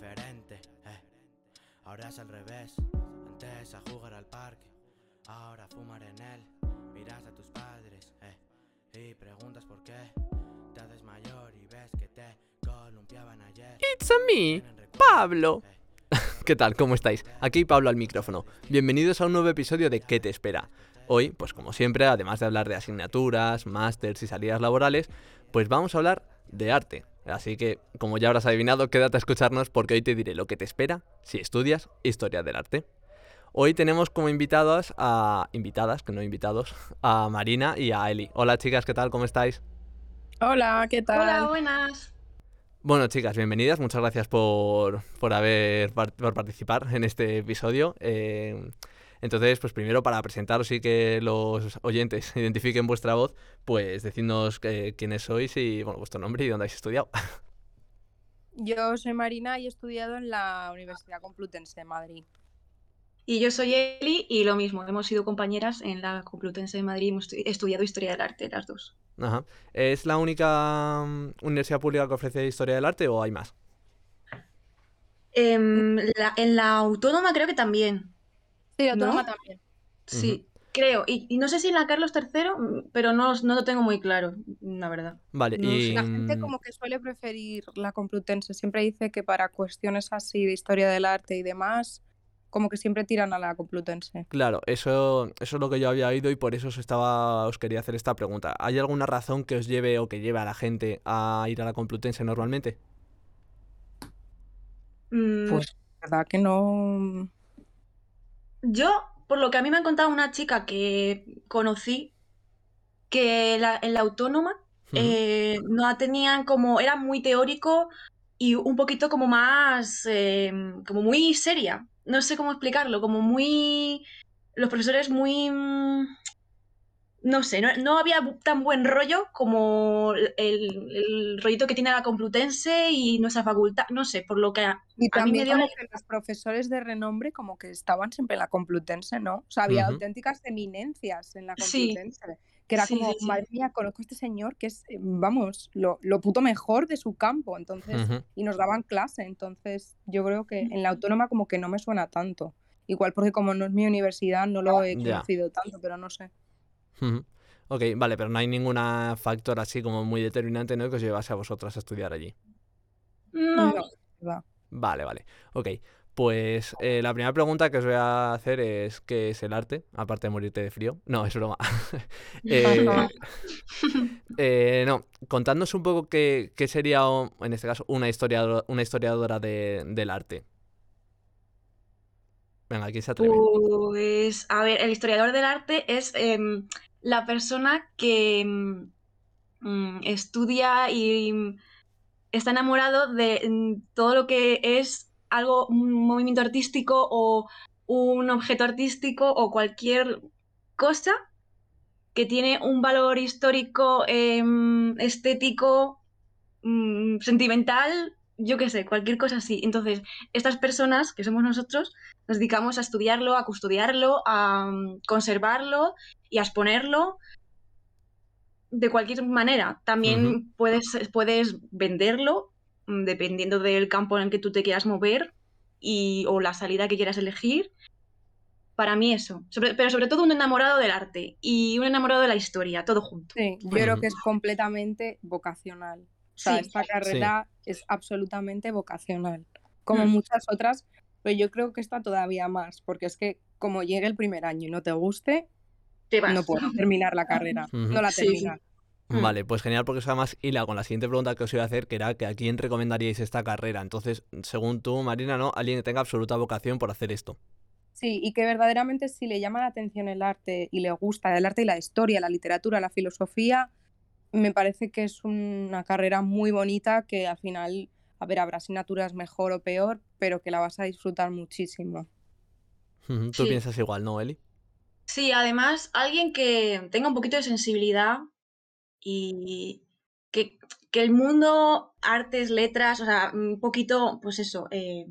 diferente. Eh. Ahora es al revés. Antes a jugar al parque, ahora a fumar en él. Miras a tus padres eh, y preguntas por qué. Te haces mayor y ves que te columpiaban ayer. It's a me, Pablo. ¿Qué tal? ¿Cómo estáis? Aquí Pablo al micrófono. Bienvenidos a un nuevo episodio de ¿Qué te espera? Hoy, pues como siempre, además de hablar de asignaturas, másters y salidas laborales, pues vamos a hablar de arte. Así que, como ya habrás adivinado, quédate a escucharnos porque hoy te diré lo que te espera si estudias historia del arte. Hoy tenemos como invitadas a invitadas, que no invitados, a Marina y a Eli. Hola chicas, ¿qué tal? ¿Cómo estáis? Hola, ¿qué tal? Hola, buenas. Bueno, chicas, bienvenidas. Muchas gracias por, por haber por participar en este episodio. Eh, entonces, pues primero para presentaros y que los oyentes identifiquen vuestra voz, pues decidnos eh, quiénes sois y bueno, vuestro nombre y dónde habéis estudiado. Yo soy Marina y he estudiado en la Universidad Complutense de Madrid. Y yo soy Eli y lo mismo, hemos sido compañeras en la Complutense de Madrid, hemos estudiado Historia del Arte las dos. Ajá. ¿Es la única mm, universidad pública que ofrece Historia del Arte o hay más? Em, la- en la Autónoma creo que también. Sí, autónoma ¿No? también. Sí, creo. Y, y no sé si en la Carlos III, mm, pero no, no lo tengo muy claro, la verdad. Vale, No y... La gente mm, como que suele preferir la Complutense. Siempre dice que para cuestiones así de historia del arte y demás, como que siempre tiran a la Complutense. Claro, eso, eso es lo que yo había oído y por eso os, estaba, os quería hacer esta pregunta. ¿Hay alguna razón que os lleve o que lleve a la gente a ir a la Complutense normalmente? Mm, Pues, verdad que no. Yo, por lo que a mí me ha contado una chica que conocí, que la- en la Autónoma eh, no tenían como, era muy teórico y un poquito como más, eh, como muy seria. No sé cómo explicarlo, como muy, los profesores muy, mm, no sé, no, no había tan buen rollo como el, el rollito que tiene la Complutense y nuestra facultad, no sé, por lo que a, Y a mí me también dio como la- que los profesores de renombre como que estaban siempre en la Complutense, ¿no? O sea, había auténticas eminencias en la Sí. Complutense. Que era Sí, como, sí, madre mía, conozco a este señor que es, eh, vamos, lo, lo puto mejor de su campo. Entonces, y nos daban clase. Entonces, yo creo que en la autónoma como que no me suena tanto. Igual porque como no es mi universidad, no lo he conocido tanto, pero no sé. Ok, vale, pero no hay ningún factor así como muy determinante, ¿no? Que os llevase a vosotras a estudiar allí. No. No. Vale, vale. Ok, pues eh, la primera pregunta que os voy a hacer es ¿qué es el arte? Aparte de morirte de frío. No, es broma. Eh, eh, no, contadnos un poco qué, qué sería, en este caso, una historiadora, una historiadora de- del arte. Venga, aquí se atreve. Pues, a ver, el historiador del arte es em, la persona que em, mm, estudia y mm, está enamorado de mm, todo lo que es algo, un movimiento artístico o un objeto artístico o cualquier cosa que tiene un valor histórico, em, estético, mm, sentimental, yo qué sé, cualquier cosa así. Entonces, estas personas, que somos nosotros, nos dedicamos a estudiarlo, a custodiarlo, a mm, conservarlo y a exponerlo de cualquier manera. También Ujú. puedes, puedes venderlo, mm, dependiendo del campo en el que tú te quieras mover y, o la salida que quieras elegir. Para mí eso. Sobre- pero sobre todo un enamorado del arte y un enamorado de la historia, todo junto. Sí, yo creo que es completamente vocacional. O sea, Sí. esta carrera es absolutamente vocacional, como Mm. muchas otras, pero yo creo que esta todavía más, porque es que como llegue el primer año y no te guste, Te vas. no puedo terminar la carrera, no la Sí, sí. terminas. Mm. Vale, pues genial porque eso además hila con la siguiente pregunta que os iba a hacer, que era que a quién recomendaríais esta carrera. Entonces, según tú, Marina, ¿no? Alguien que tenga absoluta vocación por hacer esto. Sí, y que verdaderamente si le llama la atención el arte y le gusta el arte y la historia, la literatura, la filosofía, me parece que es una carrera muy bonita que al final, a ver, habrá asignaturas mejor o peor, pero que la vas a disfrutar muchísimo. Tú Sí. piensas igual, ¿no, Eli? Sí, además, alguien que tenga un poquito de sensibilidad y que, que el mundo, artes, letras, o sea, un poquito, pues eso, eh,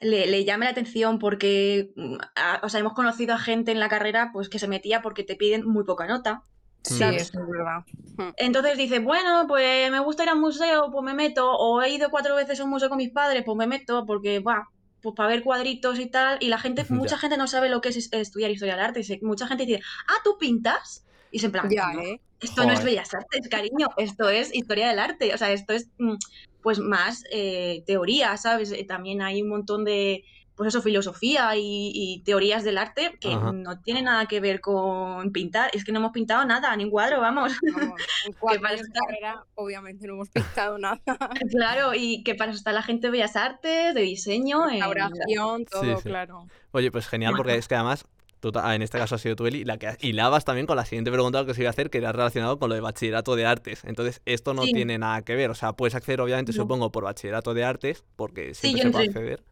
le, le llame la atención porque, mm, a- o sea, hemos conocido a gente en la carrera pues que se metía porque te piden muy poca nota. Sí, ¿sabes? eso es verdad. Mm. Entonces dices, bueno, pues me gusta ir al museo, pues me meto, o he ido cuatro veces a un museo con mis padres, pues me meto, porque va, pues para ver cuadritos y tal, y la gente, Ya. mucha gente no sabe lo que es es- estudiar historia del arte, mucha gente dice, ah, ¿tú pintas? Y se en plan, Ya, "No, ¿eh? esto no es bellas artes, cariño, esto es historia del arte, o sea, esto es mm, pues más eh, teoría, ¿sabes? Eh, También hay un montón de, pues eso, filosofía y, y teorías del arte que Ajá. no tienen nada que ver con pintar, es que no hemos pintado nada, ni un cuadro, vamos. Vamos, en cuatro para estar- carrera, obviamente no hemos pintado nada. Claro, y que para eso está la gente de Bellas Artes, de diseño. en- Restauración, todo, sí. claro. Oye, pues genial, porque es que además, en este caso ha sido tú, Eli, la que hilabas también con la siguiente pregunta que os iba a hacer, que era relacionado con lo de bachillerato de artes. Entonces, esto no Sí. tiene nada que ver. O sea, puedes acceder, obviamente, No. supongo, por bachillerato de artes, porque Sí, siempre yo se puede acceder.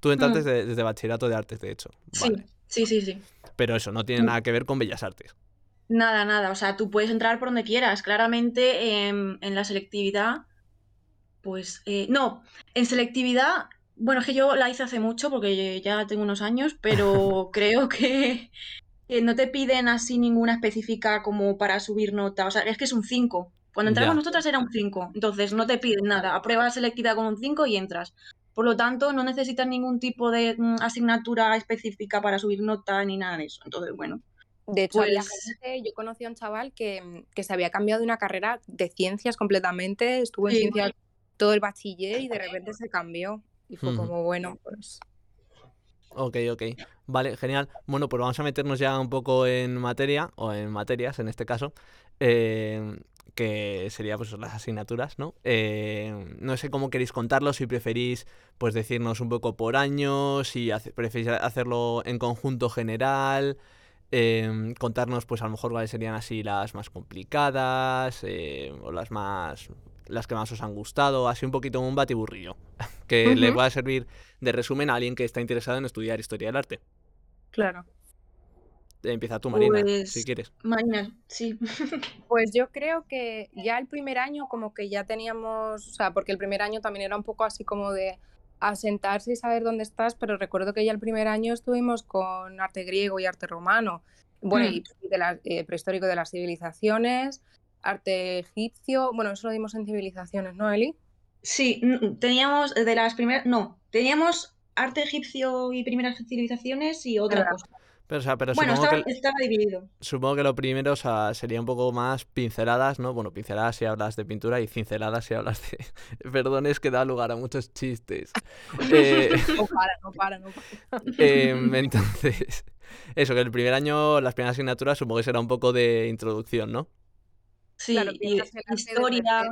Tú entraste Mm. de- desde bachillerato de artes, de hecho. Sí, Vale. sí, sí, sí. Pero eso no tiene Mm. nada que ver con bellas artes. Nada, nada. O sea, tú puedes entrar por donde quieras. Claramente em, en la selectividad, pues eh, no, en selectividad, bueno, es que yo la hice hace mucho porque ya tengo unos años, pero creo que, que no te piden así ninguna específica como para subir nota. O sea, es que es un 5. Cuando entramos Ya. nosotras era un 5. Entonces no te piden nada. Apruebas selectividad con un 5 y entras. Por lo tanto, no necesitas ningún tipo de mm, asignatura específica para subir nota ni nada de eso. Entonces, bueno. De hecho, Pues- gente, yo conocí a un chaval que, que se había cambiado de una carrera de ciencias completamente, estuvo en Sí. ciencias todo el bachiller y de repente se cambió. Y fue como, bueno, pues Ok, ok. Vale, genial. Bueno, pues vamos a meternos ya un poco en materia, o en materias en este caso, eh, que sería pues las asignaturas, ¿no? Eh, no sé cómo queréis contarlo, si preferís pues decirnos un poco por año, si hace- preferís hacerlo en conjunto general, eh, contarnos pues a lo mejor cuáles serían así las más complicadas, eh, o las más las que más os han gustado, así un poquito un batiburrillo, que le Ujú. pueda servir de resumen a alguien que está interesado en estudiar historia del arte. claro. Empieza tú, Marina, si Pues- quieres. Marina, sí. Pues yo creo que ya el primer año como que ya teníamos, o sea, porque el primer año también era un poco así como de asentarse y saber dónde estás, pero recuerdo que ya el primer año estuvimos con arte griego y arte romano, bueno, Mm. y de la- eh, prehistórico de las civilizaciones, arte egipcio, bueno, eso lo dimos en civilizaciones, ¿no, Eli? Sí, teníamos de las primeras, no, teníamos arte egipcio y primeras civilizaciones y otra Verdad. cosa. Pero, o sea, pero Bueno, supongo, estaba, que, estaba dividido. supongo que lo primero o sea, sería un poco más pinceladas, ¿no? Bueno, pinceladas si hablas de pintura y cinceladas si hablas de... Perdón, es que da lugar a muchos chistes. Eh, No para, no para, no para. em, entonces, eso, que el primer año, las primeras asignaturas supongo que será un poco de introducción, ¿no? Sí, Claro, y historia.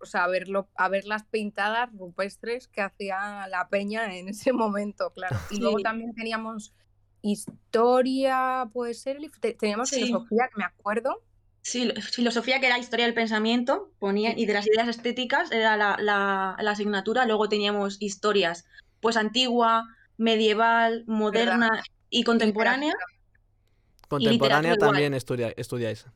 O sea, verlo, a ver las pintadas rupestres que hacía la peña en ese momento, claro. Y luego también teníamos historia, puede ser, teníamos Sí. filosofía, que me acuerdo. Sí, filosofía que era historia del pensamiento, ponían, y de las ideas estéticas era la, la- la asignatura. Luego teníamos historias, pues antigua, medieval, moderna y contemporánea. Contemporánea también estudia- estudiáis.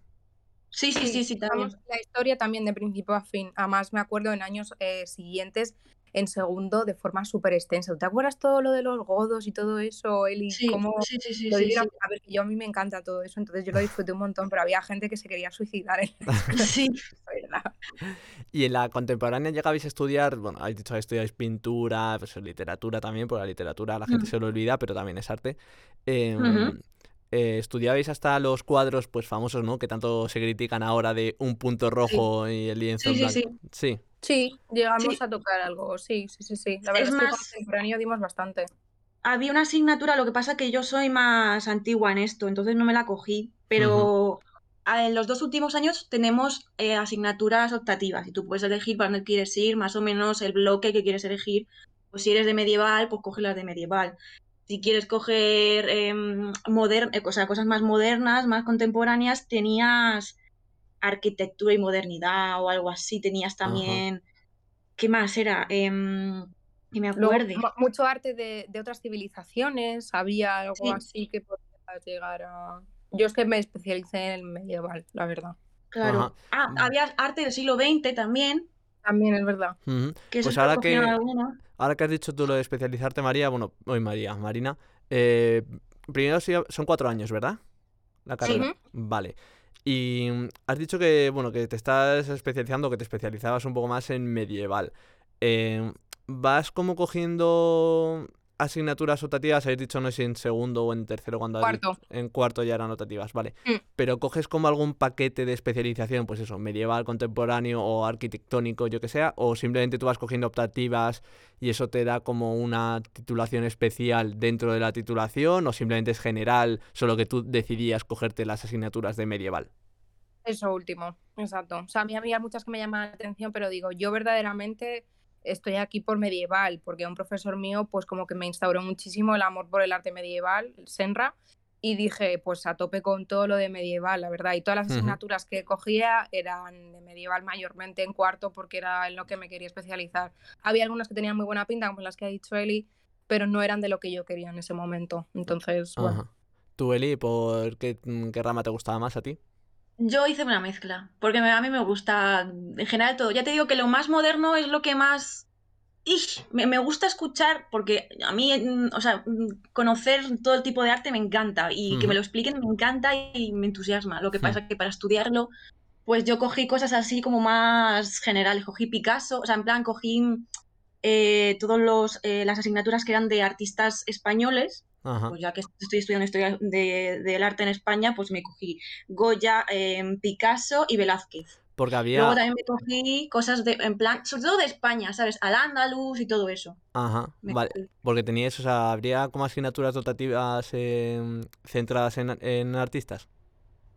Sí, sí, sí, sí, también. La historia también de principio a fin. Además, me acuerdo en años eh, siguientes, en segundo, de forma súper extensa. ¿Te acuerdas todo lo de los godos y todo eso, Eli? Sí, ¿Cómo sí, sí, sí, lo sí, vivieron? sí. A ver, que yo a mí me encanta todo eso, entonces yo lo disfruté un montón, pero había gente que se quería suicidar en la Sí. ¿verdad? Y en la contemporánea llegabais a estudiar, bueno, habéis dicho que estudiáis pintura, pues literatura también, porque la literatura la gente Mm. se lo olvida, pero también es arte. Ujú. Eh, estudiabais hasta los cuadros pues famosos, ¿no? Que tanto se critican ahora de un punto rojo y el lienzo Sí, en sí, blanco. Sí. Sí, llegamos Sí. a tocar algo, sí, sí, sí, sí. La Es verdad es, que más- contemporáneo dimos bastante. Había una asignatura, lo que pasa que yo soy más antigua en esto, entonces no me la cogí, pero en los dos últimos años tenemos eh, asignaturas optativas y tú puedes elegir para dónde quieres ir, más o menos el bloque que quieres elegir. Pues si eres de medieval, pues coge las de medieval. Si quieres coger em, eh, o sea, cosas más modernas, más contemporáneas, tenías arquitectura y modernidad o algo así, tenías también... ¿Qué más era? Em, que me acuerde. mu- mucho arte de, de otras civilizaciones, había algo Sí. así que podías llegar a... Yo es que me especialicé en el medieval, la verdad. Claro. Ajá. Ah, Mm. había arte del siglo XX también, También es verdad. Que Pues ahora que. Ahora que has dicho tú lo de especializarte, María, bueno, hoy María, Marina, eh, primero sí- son cuatro años, ¿verdad? La Sí. carrera. Vale. Y has dicho que, bueno, que te estás especializando, que te especializabas un poco más en medieval. Eh, ¿Vas como cogiendo asignaturas optativas? Habéis dicho no sé si en segundo o en tercero cuando Cuarto. en cuarto ya eran optativas, vale. Mm. Pero coges como algún paquete de especialización, pues eso, medieval, contemporáneo o arquitectónico, yo que sea, o simplemente tú vas cogiendo optativas y eso te da como una titulación especial dentro de la titulación, o simplemente es general, solo que tú decidías cogerte las asignaturas de medieval. Eso último, exacto. O sea, a mí había muchas que me llaman la atención, pero digo, yo verdaderamente estoy aquí por medieval, porque un profesor mío, pues como que me instauró muchísimo el amor por el arte medieval, el Senra, y dije, pues a tope con todo lo de medieval, la verdad. Y todas las Ujú. asignaturas que cogía eran de medieval mayormente en cuarto, porque era en lo que me quería especializar. Había algunas que tenían muy buena pinta, como las que ha dicho Eli, pero no eran de lo que yo quería en ese momento. Entonces, bueno. Ajá. ¿Tú, Eli, por qué, mm, qué rama te gustaba más a ti? Yo hice una mezcla, porque a mí me gusta en general todo. Ya te digo que lo más moderno es lo que más... ¡Ish! me, me gusta escuchar, porque a mí, mm, o sea, mm, conocer todo el tipo de arte me encanta y que me lo expliquen me encanta y me entusiasma. Lo que pasa es que para estudiarlo, pues yo cogí cosas así como más generales. Cogí Picasso, o sea, en plan, cogí eh, todas los, eh, las asignaturas que eran de artistas españoles Ajá. pues ya que estoy estudiando historia de- del arte en España, pues me cogí Goya, em, Picasso y Velázquez. Porque Luego había... también me cogí cosas de, en plan, sobre todo de España, ¿sabes? Al andaluz y todo eso. Ajá, Me vale. cogí. Porque teníais, o sea, ¿habría como asignaturas dotativas em, centradas en, en artistas?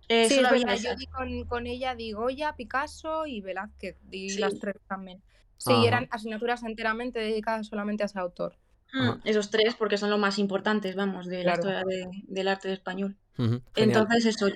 Eh, Sí, había yo di con, con ella di Goya, Picasso y Velázquez, di Sí. las tres también. Sí, Ajá. eran asignaturas enteramente dedicadas solamente a ese autor. Mm, Ajá. esos tres, porque son los más importantes, vamos, de la Claro. historia de- del arte español. Ujú, Genial. Entonces, eso,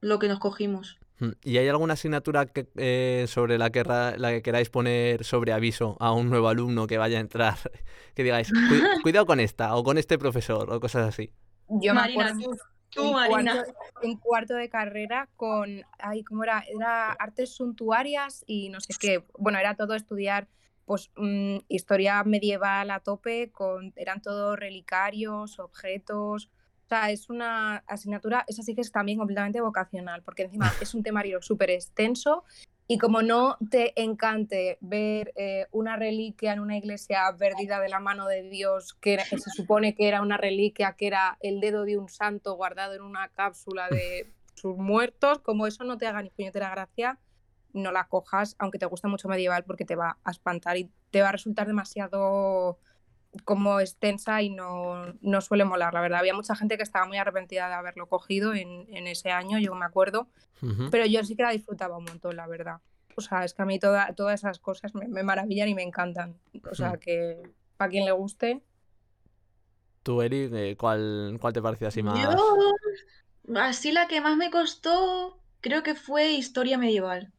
lo que nos cogimos. Mm, ¿Y hay alguna asignatura que, eh, sobre la que, la que queráis poner sobre aviso a un nuevo alumno que vaya a entrar? Que digáis, "Cui- cuidado con esta, o con este profesor, o cosas así. Yo Marina, me acuerdo tú, tú, en, Marina. cuarto, en cuarto de carrera con, ay, ¿cómo era? Era artes suntuarias y no sé qué. Bueno, era todo estudiar pues mm, historia medieval a tope, con, eran todos relicarios, objetos. O sea, es una asignatura, esa sí que es también completamente vocacional, porque encima es un temario súper extenso y como no te encante ver eh, una reliquia en una iglesia perdida de la mano de Dios, que, era- que se supone que era una reliquia, que era el dedo de un santo guardado en una cápsula de sus muertos, como eso no te haga ni puñetera gracia, no la cojas, aunque te guste mucho medieval, porque te va a espantar y te va a resultar demasiado como extensa y no, no suele molar, la verdad. Había mucha gente que estaba muy arrepentida de haberlo cogido en, en ese año, yo me acuerdo, pero yo sí que la disfrutaba un montón, la verdad. O sea, es que a mí toda- todas esas cosas me, me maravillan y me encantan. O sea, Hmm. que para quien le guste, Tú, Eli, eh, ¿cuál, cuál te pareció así más? Yo, así la que más me costó, creo que fue historia medieval.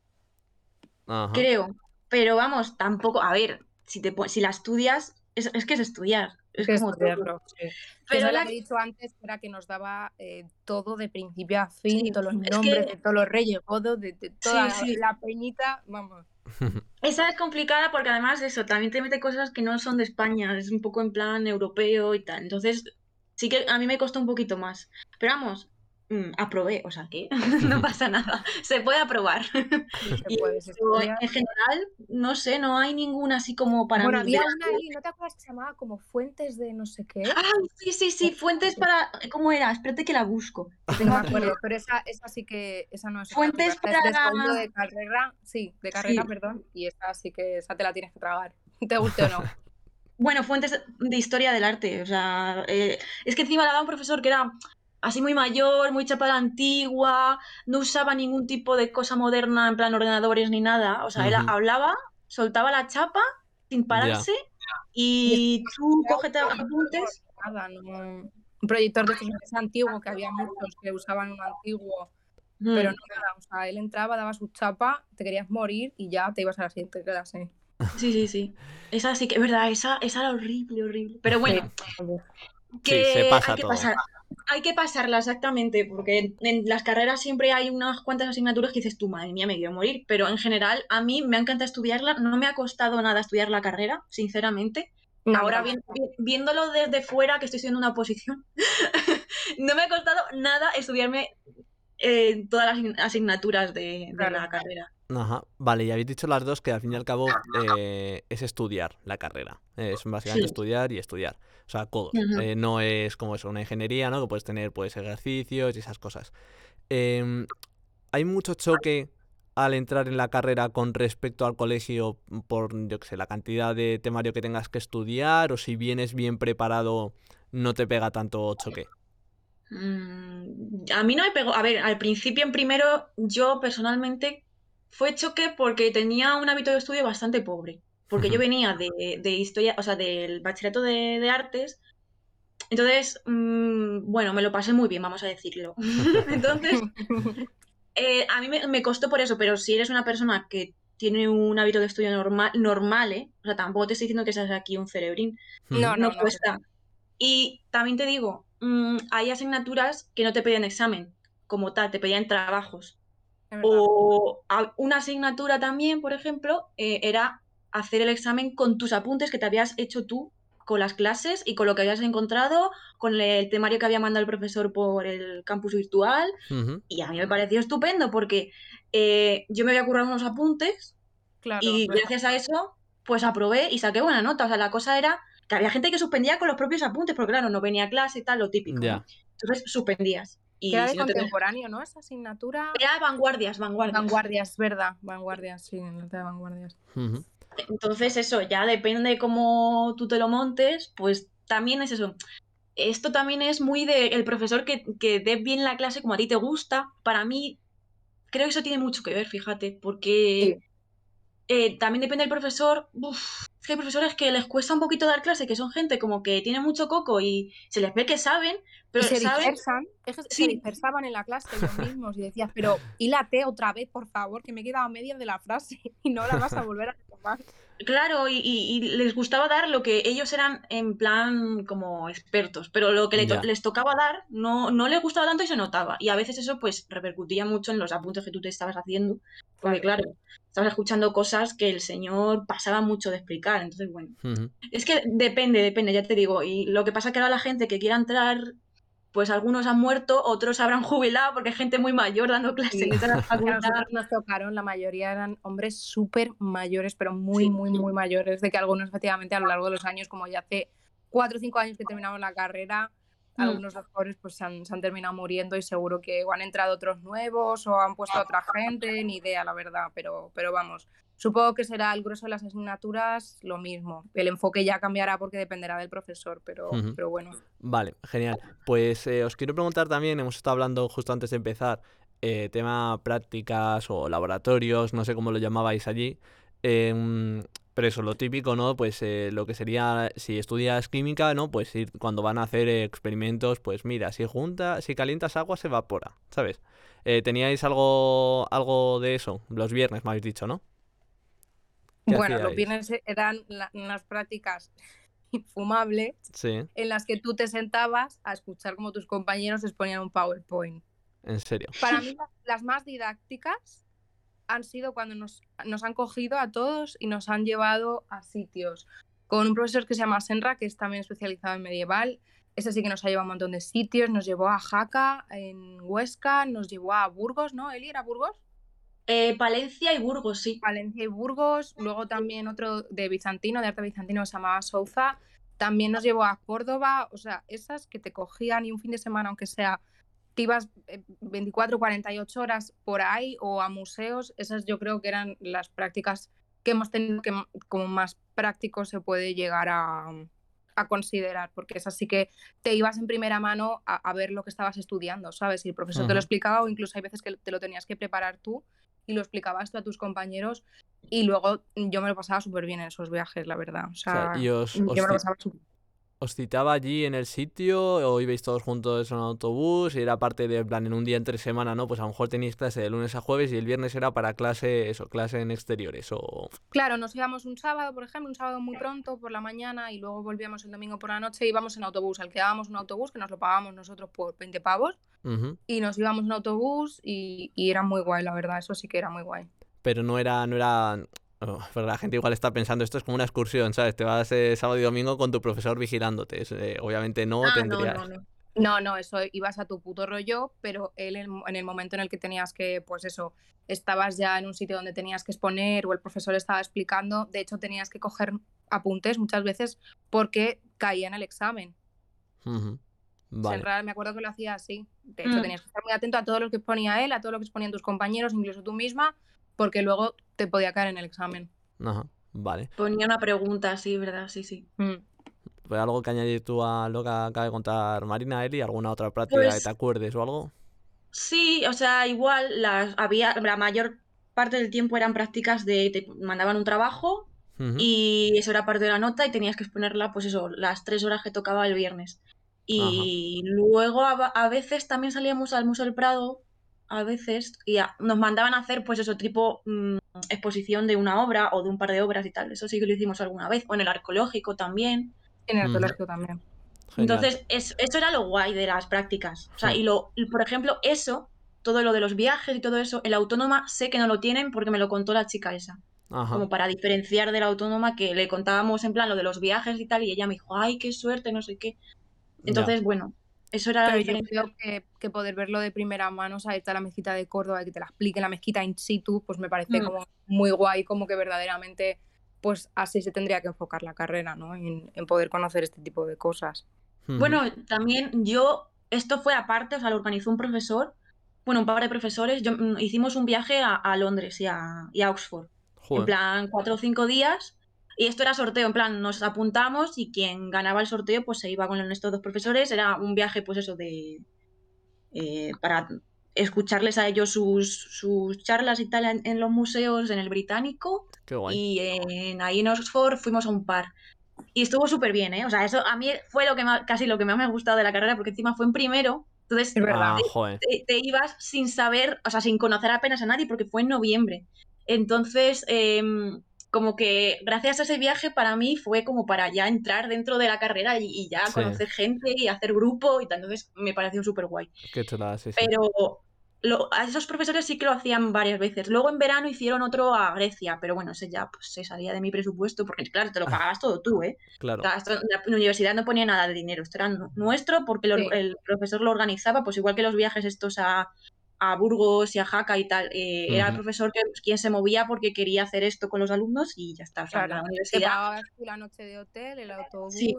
Ajá. Creo. Pero vamos, tampoco. A ver, si, te, si la estudias, es, es que es estudiar. Es que como todo. estudiarlo, sí. Pero la lo que he dicho antes, era que nos daba eh, todo de principio a fin, Sí, todos los es nombres que- de todos los reyes godos, de, de toda sí. la peñita, vamos. Esa es complicada porque además eso, también te mete cosas que no son de España, es un poco en plan europeo y tal. Entonces, sí que a mí me costó un poquito más. Pero vamos, aprobé, o sea que no pasa nada. Se puede aprobar. Se Y puede, se en general, no sé, no hay ninguna así como para Bueno, mí. había una, Eli, ¿no te acuerdas que se llamaba como Fuentes de no sé qué? Ah, sí, sí, sí, fuentes para. ¿Cómo era? Espérate que la busco. que No tengo me acuerdo, pero esa, esa sí que, esa no es Fuentes para- de carrera, sí, de carrera, Sí. perdón, y esa sí que, esa te la tienes que tragar, te guste o no. Bueno, fuentes de historia del arte. O sea, eh, es que encima la daba un profesor que era así muy mayor, muy chapa de la antigua, no usaba ningún tipo de cosa moderna, en plan ordenadores ni nada. O sea, él hablaba, soltaba la chapa sin pararse y tú cógete apuntes. Nada, no- Un proyector de estos que es antiguo, que había muchos que usaban un antiguo, pero no nada, o sea, él entraba, daba su chapa, te querías morir y ya te ibas a la siguiente clase. Sí, sí, sí. Esa sí que es verdad, esa, esa era horrible, horrible. Pero bueno, Sí. que se pasa hay que todo. pasar. Hay que pasarla, exactamente, porque en las carreras siempre hay unas cuantas asignaturas que dices tú, madre mía, me quiero morir, pero en general a mí me encanta estudiarla, no me ha costado nada estudiar la carrera, sinceramente. No, Ahora no, vi- vi- viéndolo desde fuera, que estoy estudiando una oposición, no me ha costado nada estudiarme eh, todas las asignaturas de, de la carrera. Ajá, vale, y habéis dicho las dos que al fin y al cabo eh, es estudiar la carrera. Es básicamente Sí. estudiar y estudiar. O sea, codos. Eh, no es como eso, una ingeniería, ¿no? Que puedes tener pues ejercicios y esas cosas. Em, ¿Hay mucho choque al entrar en la carrera con respecto al colegio por, yo qué sé, la cantidad de temario que tengas que estudiar? O si vienes bien preparado, no te pega tanto choque. Mm, a mí no me pegó. A ver, al principio en primero, yo personalmente fue choque porque tenía un hábito de estudio bastante pobre. Porque yo venía de, de historia, o sea, del bachillerato de, de artes. Entonces, mm, bueno, me lo pasé muy bien, vamos a decirlo. Entonces, eh, a mí me, me costó por eso, pero si eres una persona que tiene un hábito de estudio normal, normal, ¿eh? O sea, tampoco te estoy diciendo que seas aquí un cerebrín. No, no no. cuesta. Y también te digo, mm, hay asignaturas que no te pedían examen como tal, te pedían trabajos. O una asignatura también, por ejemplo, eh, era hacer el examen con tus apuntes que te habías hecho tú con las clases y con lo que habías encontrado, con el temario que había mandado el profesor por el campus virtual. Y a mí me pareció estupendo porque eh, yo me había currado unos apuntes Claro, y gracias a eso, pues aprobé y saqué buena nota. O sea, la cosa era que había gente que suspendía con los propios apuntes, porque claro, no venía a clase y tal, lo típico. Ya. Entonces suspendías. Y era de si no te- contemporáneo, ¿no? Esa asignatura. Era vanguardias, vanguardias. Vanguardias, verdad. Vanguardias, sí, nota de vanguardias. Ujú. Entonces eso, ya depende cómo tú te lo montes, pues también es eso. Esto también es muy de el profesor que, que dé bien la clase como a ti te gusta. Para mí, creo que eso tiene mucho que ver, fíjate, porque eh, también depende del profesor. Uf, es que hay profesores que les cuesta un poquito dar clase, que son gente como que tiene mucho coco y se les ve que saben, pero y se saben. dispersan, es que se dispersaban en la clase ellos mismos y decías, pero hílate otra vez, por favor, que me he quedado a medias de la frase y no la vas a volver a retomar. Claro, y, y- y les gustaba dar lo que ellos eran en plan como expertos, pero lo que le to- Ya. les tocaba dar no, no les gustaba tanto y se notaba. Y a veces eso pues repercutía mucho en los apuntes que tú te estabas haciendo, porque claro, estabas escuchando cosas que el señor pasaba mucho de explicar. Entonces, bueno, es que depende, depende, ya te digo. Y lo que pasa es que ahora la gente que quiera entrar, pues algunos han muerto, otros habrán jubilado porque hay gente muy mayor dando clases Sí. en esa Que a facultad. nosotros nos tocaron, la mayoría eran hombres súper mayores, pero muy, Sí. muy, muy mayores, de que algunos efectivamente a lo largo de los años, como ya hace cuatro o cinco años que terminamos la carrera, Mm. algunos doctores pues se han, se han terminado muriendo y seguro que o han entrado otros nuevos o han puesto a otra gente, ni idea, la verdad, pero, pero vamos. Supongo que será el grueso de las asignaturas lo mismo. El enfoque ya cambiará porque dependerá del profesor, pero, bueno. Vale, genial. Pues eh, os quiero preguntar también, hemos estado hablando justo antes de empezar, eh, tema prácticas o laboratorios, no sé cómo lo llamabais allí. em, pero eso, lo típico, ¿no? Pues eh, lo que sería, si estudias química, ¿no? Pues ir, cuando van a hacer eh, experimentos, pues mira, si junta, si calientas agua se evapora, ¿sabes? Eh, ¿Teníais algo, algo de eso? Los viernes me habéis dicho, ¿no? ¿Qué Bueno, los viernes eran la- unas prácticas infumables Sí, en las que tú te sentabas a escuchar como tus compañeros exponían un PowerPoint. en serio. Para mí las, las más didácticas han sido cuando nos, nos han cogido a todos y nos han llevado a sitios. Con un profesor que se llama Senra, que es también especializado en medieval. Ese sí que nos ha llevado a un montón de sitios. Nos llevó a Jaca, en Huesca, nos llevó a Burgos, ¿no? Eli, ¿era Burgos? Eh, Palencia y Burgos, sí. Valencia y Burgos, luego también otro de bizantino, de arte bizantino, que se llamaba Souza, también nos llevó a Córdoba, o sea, esas que te cogían y un fin de semana, aunque sea, te ibas eh, 24, 48 horas por ahí o a museos, esas yo creo que eran las prácticas que hemos tenido que como más práctico se puede llegar a, a considerar, porque esas sí que te ibas en primera mano a, a ver lo que estabas estudiando, ¿sabes? Y el profesor te lo explicaba o incluso hay veces que te lo tenías que preparar tú y lo explicabas tú a tus compañeros y luego yo me lo pasaba súper bien en esos viajes, la verdad. O O sea, sea, y os, yo os me lo pasaba súper ¿Os citaba allí en el sitio o ibais todos juntos en un autobús y era parte de en plan en un día entre semana, ¿no? Pues a lo mejor tenéis clase de lunes a jueves y el viernes era para clase, eso, clase en exteriores o... Claro, nos íbamos un sábado, por ejemplo, un sábado muy pronto por la mañana y luego volvíamos el domingo por la noche, íbamos en autobús, alquilábamos un autobús que nos lo pagábamos nosotros por 20 pavos y nos íbamos en autobús y, y era muy guay, la verdad, eso sí que era muy guay. Pero no era, no era... oh, pero la gente igual está pensando, esto es como una excursión, ¿sabes? Te vas eh, sábado y domingo con tu profesor vigilándote. Es, eh, obviamente no Ah, no, tendrías... no, no. No, no, eso ibas a tu puto rollo, pero él en, en el momento en el que tenías que, pues eso, estabas ya en un sitio donde tenías que exponer o el profesor estaba explicando, de hecho tenías que coger apuntes muchas veces porque caía en el examen. O sea, Vale. me acuerdo que lo hacía así. De hecho, Mm. tenías que estar muy atento a todo lo que exponía él, a todo lo que exponían tus compañeros, incluso tú misma, porque luego te podía caer en el examen. Ajá. Vale. Ponía una pregunta, sí, ¿verdad? Sí, sí. Mm. ¿Pues algo que añadir tú a lo que acaba de contar Marina, Eli? ¿Alguna otra práctica que Pues- te acuerdes o algo? Sí, o sea, igual las había, la mayor parte del tiempo eran prácticas de te mandaban un trabajo y eso era parte de la nota y tenías que exponerla, pues eso, las tres horas que tocaba el viernes. Y luego a, a veces también salíamos al Museo del Prado, a veces, y a- nos mandaban a hacer, pues eso, tipo mm, exposición de una obra o de un par de obras y tal. Eso sí que lo hicimos alguna vez. O en el arqueológico también. En el Mm. arqueológico también. Genial. Entonces, es- eso era lo guay de las prácticas. O sea, Sí. y lo, y por ejemplo, eso, todo lo de los viajes y todo eso, el autónoma sé que no lo tienen porque me lo contó la chica esa. Ajá. Como para diferenciar de la autónoma que le contábamos en plan lo de los viajes y tal, y ella me dijo, ay, qué suerte, no sé qué. Entonces, bueno, eso era la Pero yo diferencia. creo que, que poder verlo de primera mano, o sea, irte a la mezquita de Córdoba y que te la explique la mezquita in situ, pues me parece Mm. como muy guay, como que verdaderamente, pues así se tendría que enfocar la carrera, ¿no? En, en poder conocer este tipo de cosas. Bueno, también yo, esto fue aparte, o sea, lo organizó un profesor, bueno, un par de profesores, yo, mm, hicimos un viaje a, a Londres y a, y a Oxford. En plan, cuatro o cinco días. Y esto era sorteo, en plan, nos apuntamos y quien ganaba el sorteo, pues se iba con estos dos profesores. Era un viaje, pues eso, de. eh, para escucharles a ellos sus, sus charlas y tal en, en los museos, en el británico. Qué guay. Y en, ahí en Oxford fuimos a un par. Y estuvo súper bien, ¿eh? O sea, eso a mí fue lo que más, casi lo que más me ha gustado de la carrera, porque encima fue en primero. Entonces, Es verdad. Ah, te, te ibas sin saber, o sea, sin conocer apenas a nadie, porque fue en noviembre. Entonces, em, como que gracias a ese viaje para mí fue como para ya entrar dentro de la carrera y, y ya Sí. conocer gente y hacer grupo y tal. Entonces, me pareció súper guay. Qué chulada, sí, sí. Pero lo- a esos profesores sí que lo hacían varias veces. Luego en verano hicieron otro a Grecia, pero bueno, ese ya pues, se salía de mi presupuesto, porque claro, te lo pagabas todo tú, ¿eh? Claro. O sea, esto- la universidad no ponía nada de dinero, esto era nu- nuestro porque lo- Sí. el profesor lo organizaba, pues igual que los viajes estos a, a Burgos y a Jaca y tal, eh, era el profesor que, quien se movía porque quería hacer esto con los alumnos y ya está. O sea, Claro, la universidad la noche de hotel, el autobús. Sí.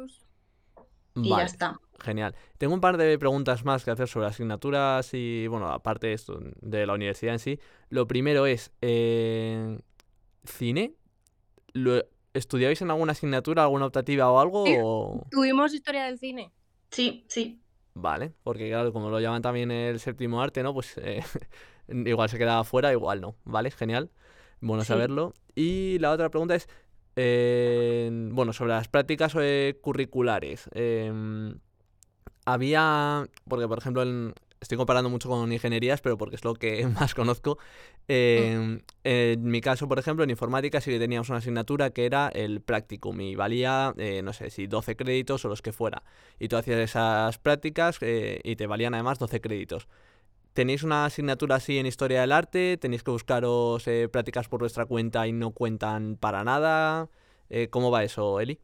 y ya está. Genial. Tengo un par de preguntas más que hacer sobre asignaturas y, bueno, aparte de esto, de la universidad en sí. Lo primero es, eh, ¿cine? ¿Lo estudiabais en alguna asignatura, alguna optativa o algo? Sí. o- ¿Tuvimos historia del cine? Sí, sí. Vale, porque claro, como lo llaman también el séptimo arte, ¿no? Pues eh, igual se quedaba fuera, igual no. Vale, genial. Bueno Sí. saberlo. Y la otra pregunta es, eh, bueno, sobre las prácticas eh, curriculares. em, había, porque por ejemplo, en- estoy comparando mucho con ingenierías, pero porque es lo que más conozco. em, en mi caso, por ejemplo, en informática sí que teníamos una asignatura que era el practicum y valía, eh, no sé, si 12 créditos o los que fuera. Y tú hacías esas prácticas eh, y te valían además 12 créditos. ¿Tenéis una asignatura así en historia del arte? ¿Tenéis que buscaros eh, prácticas por vuestra cuenta y no cuentan para nada? ¿Cómo va eso, Eli?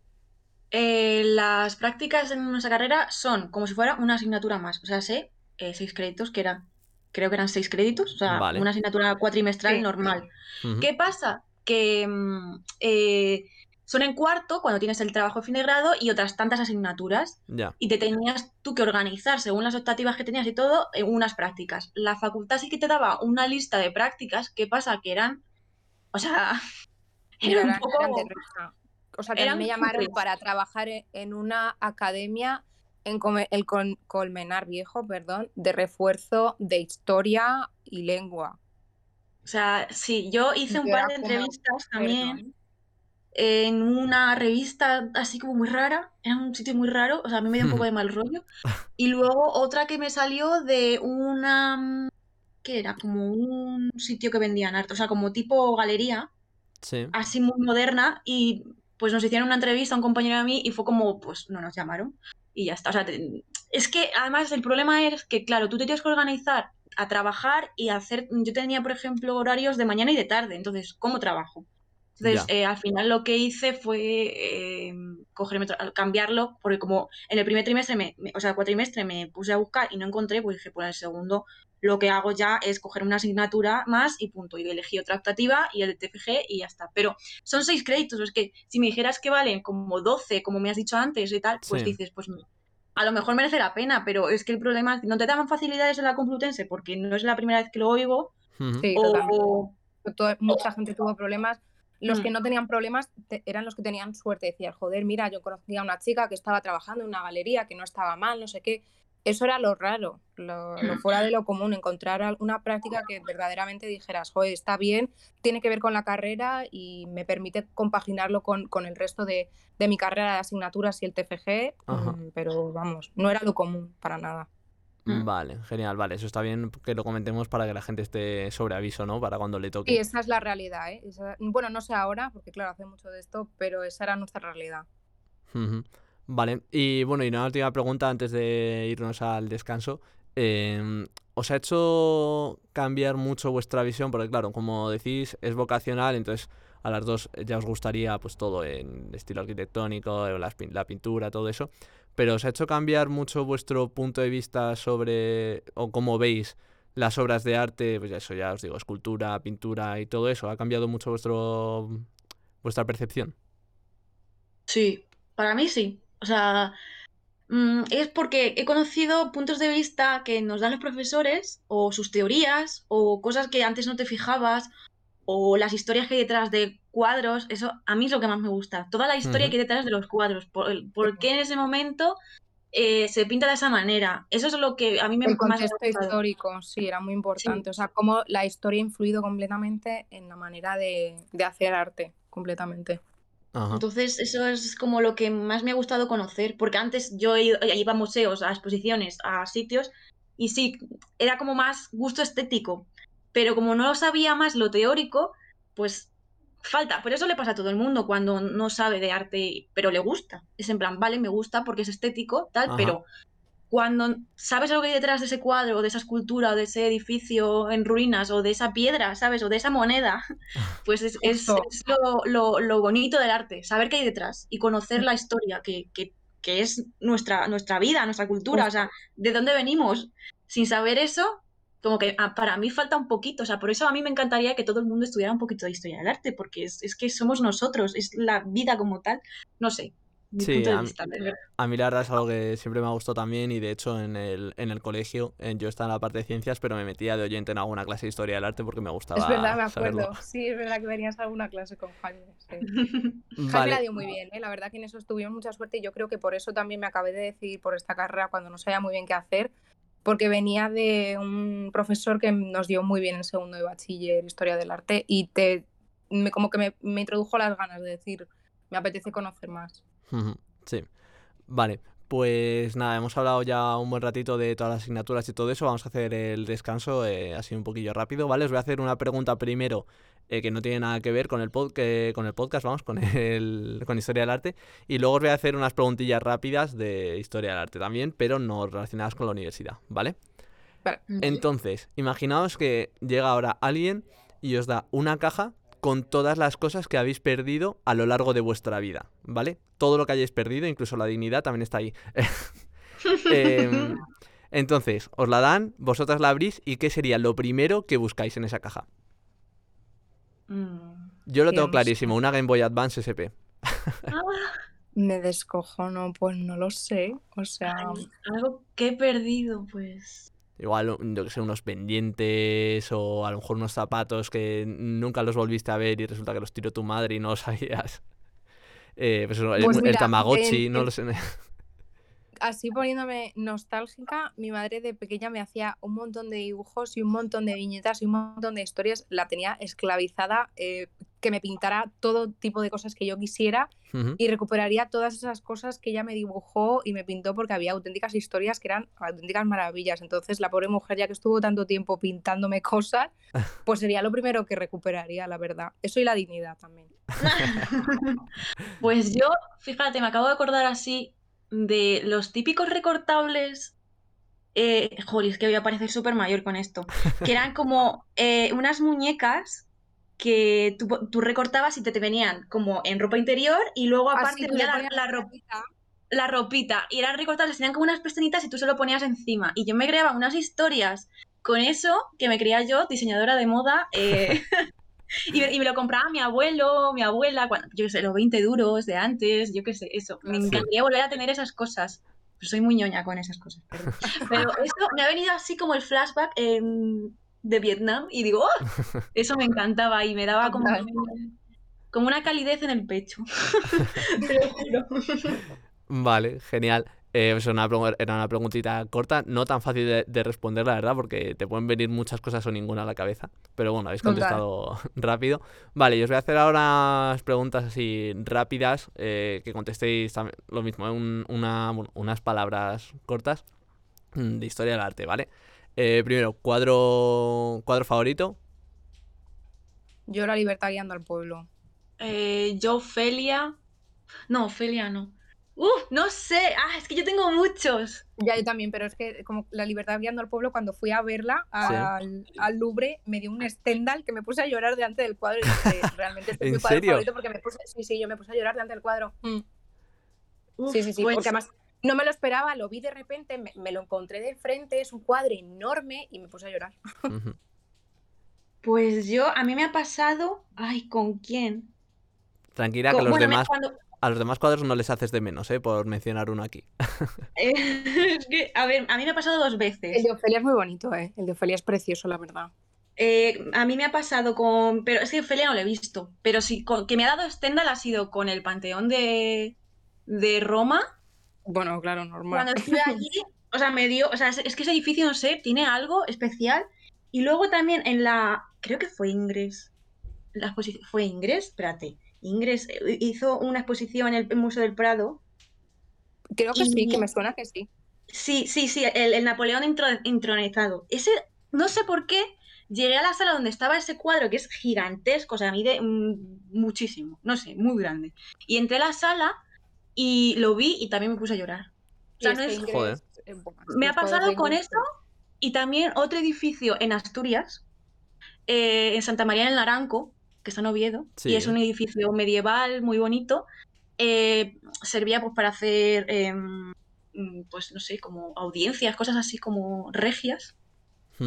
Las prácticas en nuestra carrera son como si fuera una asignatura más. O sea, sé eh, seis créditos, que eran, creo que eran seis créditos, o sea, Vale. una asignatura cuatrimestral Sí. normal. ¿Qué pasa? Que mm, eh, son en cuarto cuando tienes el trabajo de fin de grado y otras tantas asignaturas Ya. y te tenías tú que organizar según las optativas que tenías y todo en unas prácticas. La facultad sí que te daba una lista de prácticas, ¿qué pasa? Que eran, o sea, era un Eran- poco... eran de risa. O sea, que eran me llamaron para trabajar e- en una academia en Come- el Col- Colmenar Viejo, perdón, de refuerzo de historia y lengua. O sea, sí, yo hice un par de como, entrevistas también Perdón. en una revista así como muy rara, era un sitio muy raro, o sea, a mí me dio un poco de mal rollo. Y luego otra que me salió de una, mm, ¿qué era? Como un sitio que vendían arte, o sea, como tipo galería, Sí. así muy moderna, y pues nos hicieron una entrevista a un compañero de mí y fue como, pues no nos llamaron y ya está. O sea, te- es que además el problema es que, claro, tú te tienes que organizar a trabajar y hacer, yo tenía, por ejemplo, horarios de mañana y de tarde, entonces, ¿cómo trabajo? Entonces, eh, al final lo que hice fue eh, cogerme, cambiarlo, porque como en el primer trimestre, me, me- o sea, cuatrimestre me puse a buscar y no encontré, pues dije, pues en el segundo lo que hago ya es coger una asignatura más y punto. Y elegí otra optativa y el TFG y ya está. Pero son seis créditos, es que si me dijeras que valen como 12, como me has dicho antes y tal, pues Sí. dices, pues a lo mejor merece la pena, pero es que el problema es que no te daban facilidades en la Complutense porque no es la primera vez que lo oigo. Sí. O, mucha gente tuvo problemas. Los Mm. que no tenían problemas te- eran los que tenían suerte. Decían, joder, mira, yo conocía a una chica que estaba trabajando en una galería, que no estaba mal, no sé qué. Eso era lo raro, lo, lo fuera de lo común, encontrar al- una práctica que verdaderamente dijeras, joder, está bien, tiene que ver con la carrera y me permite compaginarlo con, con el resto de, de mi carrera de asignaturas y el TFG, Ajá. mm, pero vamos, no era lo común para nada. Mm. Vale, genial, vale. Eso está bien que lo comentemos para que la gente esté sobre aviso, ¿no? Para cuando le toque. Y esa es la realidad, ¿eh? Esa- bueno, no sé ahora, porque claro, hace mucho de esto, pero esa era nuestra realidad. Vale, y bueno, y una última pregunta antes de irnos al descanso. Em, ¿Os ha hecho cambiar mucho vuestra visión? Porque claro, como decís, es vocacional, entonces a las dos ya os gustaría pues todo en estilo arquitectónico, eh, pin- la pintura, todo eso. Pero ¿os ha hecho cambiar mucho vuestro punto de vista sobre, o cómo veis las obras de arte? Pues eso ya os digo, escultura, pintura y todo eso. ¿Ha cambiado mucho vuestro, vuestra percepción? Sí, para mí sí. O sea, mm, es porque he conocido puntos de vista que nos dan los profesores, o sus teorías, o cosas que antes no te fijabas, o las historias que hay detrás de cuadros. Eso a mí es lo que más me gusta. Toda la historia que hay detrás de los cuadros. Por, el- por qué en ese momento eh, se pinta de esa manera. Eso es lo que a mí me El más me ha contexto histórico, sí, era muy importante. O sea, cómo la historia ha influido completamente en la manera de, de hacer arte, completamente. Ajá. Entonces, eso es como lo que más me ha gustado conocer, porque antes yo ido- iba a museos, a exposiciones, a sitios, y sí, era como más gusto estético, pero como no sabía más lo teórico, pues falta. Pero eso le pasa a todo el mundo cuando no sabe de arte, pero le gusta. Es en plan, vale, me gusta porque es estético, tal, Ajá. pero cuando sabes lo que hay detrás de ese cuadro, o de esa escultura, o de ese edificio en ruinas, o de esa piedra, ¿sabes? O de esa moneda, pues es, es- es lo, lo- lo bonito del arte, saber qué hay detrás y conocer la historia, que, que- que es nuestra, nuestra vida, nuestra cultura, o sea, de dónde venimos. Sin saber eso, como que ah, para mí falta un poquito, o sea, por eso a mí me encantaría que todo el mundo estudiara un poquito de historia del arte, porque es, es que somos nosotros, es la vida como tal, no sé. Mi Sí, punto de a- vista, mí la verdad es algo que siempre me ha gustado también y de hecho en el, en el colegio yo estaba en la parte de ciencias pero me metía de oyente en alguna clase de historia del arte porque me gustaba Es verdad, me saberlo. acuerdo. Sí, es verdad que venías a alguna clase con Jaime. sí. Jaime la dio muy bien, ¿eh? la verdad que en eso tuvimos mucha suerte y yo creo que por eso también me acabé de decidir por esta carrera cuando no sabía muy bien qué hacer, porque venía de un profesor que nos dio muy bien en segundo de bachiller historia del arte y te me, como que me, me introdujo las ganas de decir, me apetece conocer más. Sí. Vale, pues nada, hemos hablado ya un buen ratito de todas las asignaturas y todo eso. Vamos a hacer el descanso eh, así un poquillo rápido, ¿vale? Os voy a hacer una pregunta primero eh, que no tiene nada que ver con el, pod- que- con el podcast, vamos, con, el, con historia del arte. Y luego os voy a hacer unas preguntillas rápidas de historia del arte también, pero no relacionadas con la universidad, ¿vale? Entonces, imaginaos que llega ahora alguien y os da una caja con todas las cosas que habéis perdido a lo largo de vuestra vida, ¿vale? Todo lo que hayáis perdido, incluso la dignidad también está ahí. Em, entonces, os la dan, vosotras la abrís y ¿qué sería lo primero que buscáis en esa caja? Mm. Yo lo tengo clarísimo, una Game Boy Advance SP. Ah, Me descojono, pues no lo sé. O sea, ay, algo que he perdido, pues. Igual, yo que sé, unos pendientes o a lo mejor unos zapatos que nunca los volviste a ver y resulta que los tiró tu madre y no lo sabías. Eh, pues el, Pues el mira, Tamagotchi, en- no en- lo sé. así poniéndome nostálgica, mi madre de pequeña me hacía un montón de dibujos y un montón de viñetas y un montón de historias. La tenía esclavizada, eh, que me pintara todo tipo de cosas que yo quisiera y recuperaría todas esas cosas que ella me dibujó y me pintó porque había auténticas historias que eran auténticas maravillas. Entonces, la pobre mujer, ya que estuvo tanto tiempo pintándome cosas, pues sería lo primero que recuperaría, la verdad. Eso y la dignidad también. Pues yo, fíjate, me acabo de acordar así de los típicos recortables. Eh, joder, es que voy a parecer súper mayor con esto. Que eran como eh, unas muñecas que tú, tú recortabas y te, te venían como en ropa interior y luego aparte venía la, la la ro- ropita. la ropita y eran recortables, tenían como unas pestañitas y tú se lo ponías encima. Y yo me creaba unas historias con eso que me creía yo, diseñadora de moda, eh, y, me- y me lo compraba mi abuelo, mi abuela, cuando, yo qué sé, los 20 duros de antes, yo qué sé, eso. Me Sí. encantaría volver a tener esas cosas. Pero soy muy ñoña con esas cosas, perdón. Pero eso me ha venido así como el flashback de Vietnam y digo, ¡oh! eso me encantaba y me daba como, como una calidez en el pecho. Te lo juro. Vale, genial. Eh, es una era una preguntita corta, no tan fácil de, de responder, la verdad, porque te pueden venir muchas cosas o ninguna a la cabeza. Pero bueno, habéis Total. contestado rápido. Vale, y os voy a hacer ahora unas preguntas así rápidas, eh, que contestéis también lo mismo, eh, un- una, bueno, unas palabras cortas mm, de historia del arte, ¿vale? Eh, primero, cuadro, cuadro favorito. Yo la libertad guiando al pueblo. Eh, yo, Ofelia. No, Ofelia no. ¡Uf! no sé. Ah, es que yo tengo muchos. Ya yo también, pero es que como la libertad guiando al pueblo, cuando fui a verla Sí. al, al Louvre, me dio un Stendhal que me puse a llorar delante del cuadro y dije, realmente este es ¿En mi cuadro serio? favorito porque me puse, sí, sí, yo me puse a llorar delante del cuadro. Mm. Uf, Sí, sí, sí, pues, porque además no me lo esperaba, lo vi de repente, me, me lo encontré de frente, es un cuadro enorme y me puse a llorar. Pues yo, a mí me ha pasado. Ay, ¿con quién? Tranquila, que Con- los bueno, me- demás, cuando- a los demás cuadros no les haces de menos, ¿eh? Por mencionar uno aquí. eh, es que, a ver, a mí me ha pasado dos veces. El de Ofelia es muy bonito, ¿eh? El de Ofelia es precioso, la verdad. Eh, a mí me ha pasado con. Pero es que Ofelia no lo he visto. Pero sí, con, que me ha dado Stendhal ha sido con el Panteón de, de Roma. Bueno, claro, normal. Cuando estuve allí, o sea, me dio. O sea, es, es que ese edificio, no sé, tiene algo especial. Y luego también en la. Creo que fue Ingres. La exposición. ¿Fue Ingres? Espérate. Ingres eh, hizo una exposición en el Museo del Prado. Creo que sí, que me suena que sí. Sí, sí, sí, el, el Napoleón intro- intronizado. Ese, no sé por qué, llegué a la sala donde estaba ese cuadro, que es gigantesco, o sea, mide mm, muchísimo, no sé, muy grande. Y entré a la sala y lo vi y también me puse a llorar. O sea, no es Joder. eh, Me ha pasado con eso y también otro edificio en Asturias, eh, en Santa María del Naranco, que está en Oviedo, Sí. y es un edificio medieval muy bonito. eh, servía pues para hacer, em, mm, pues no sé, como audiencias, cosas así como regias.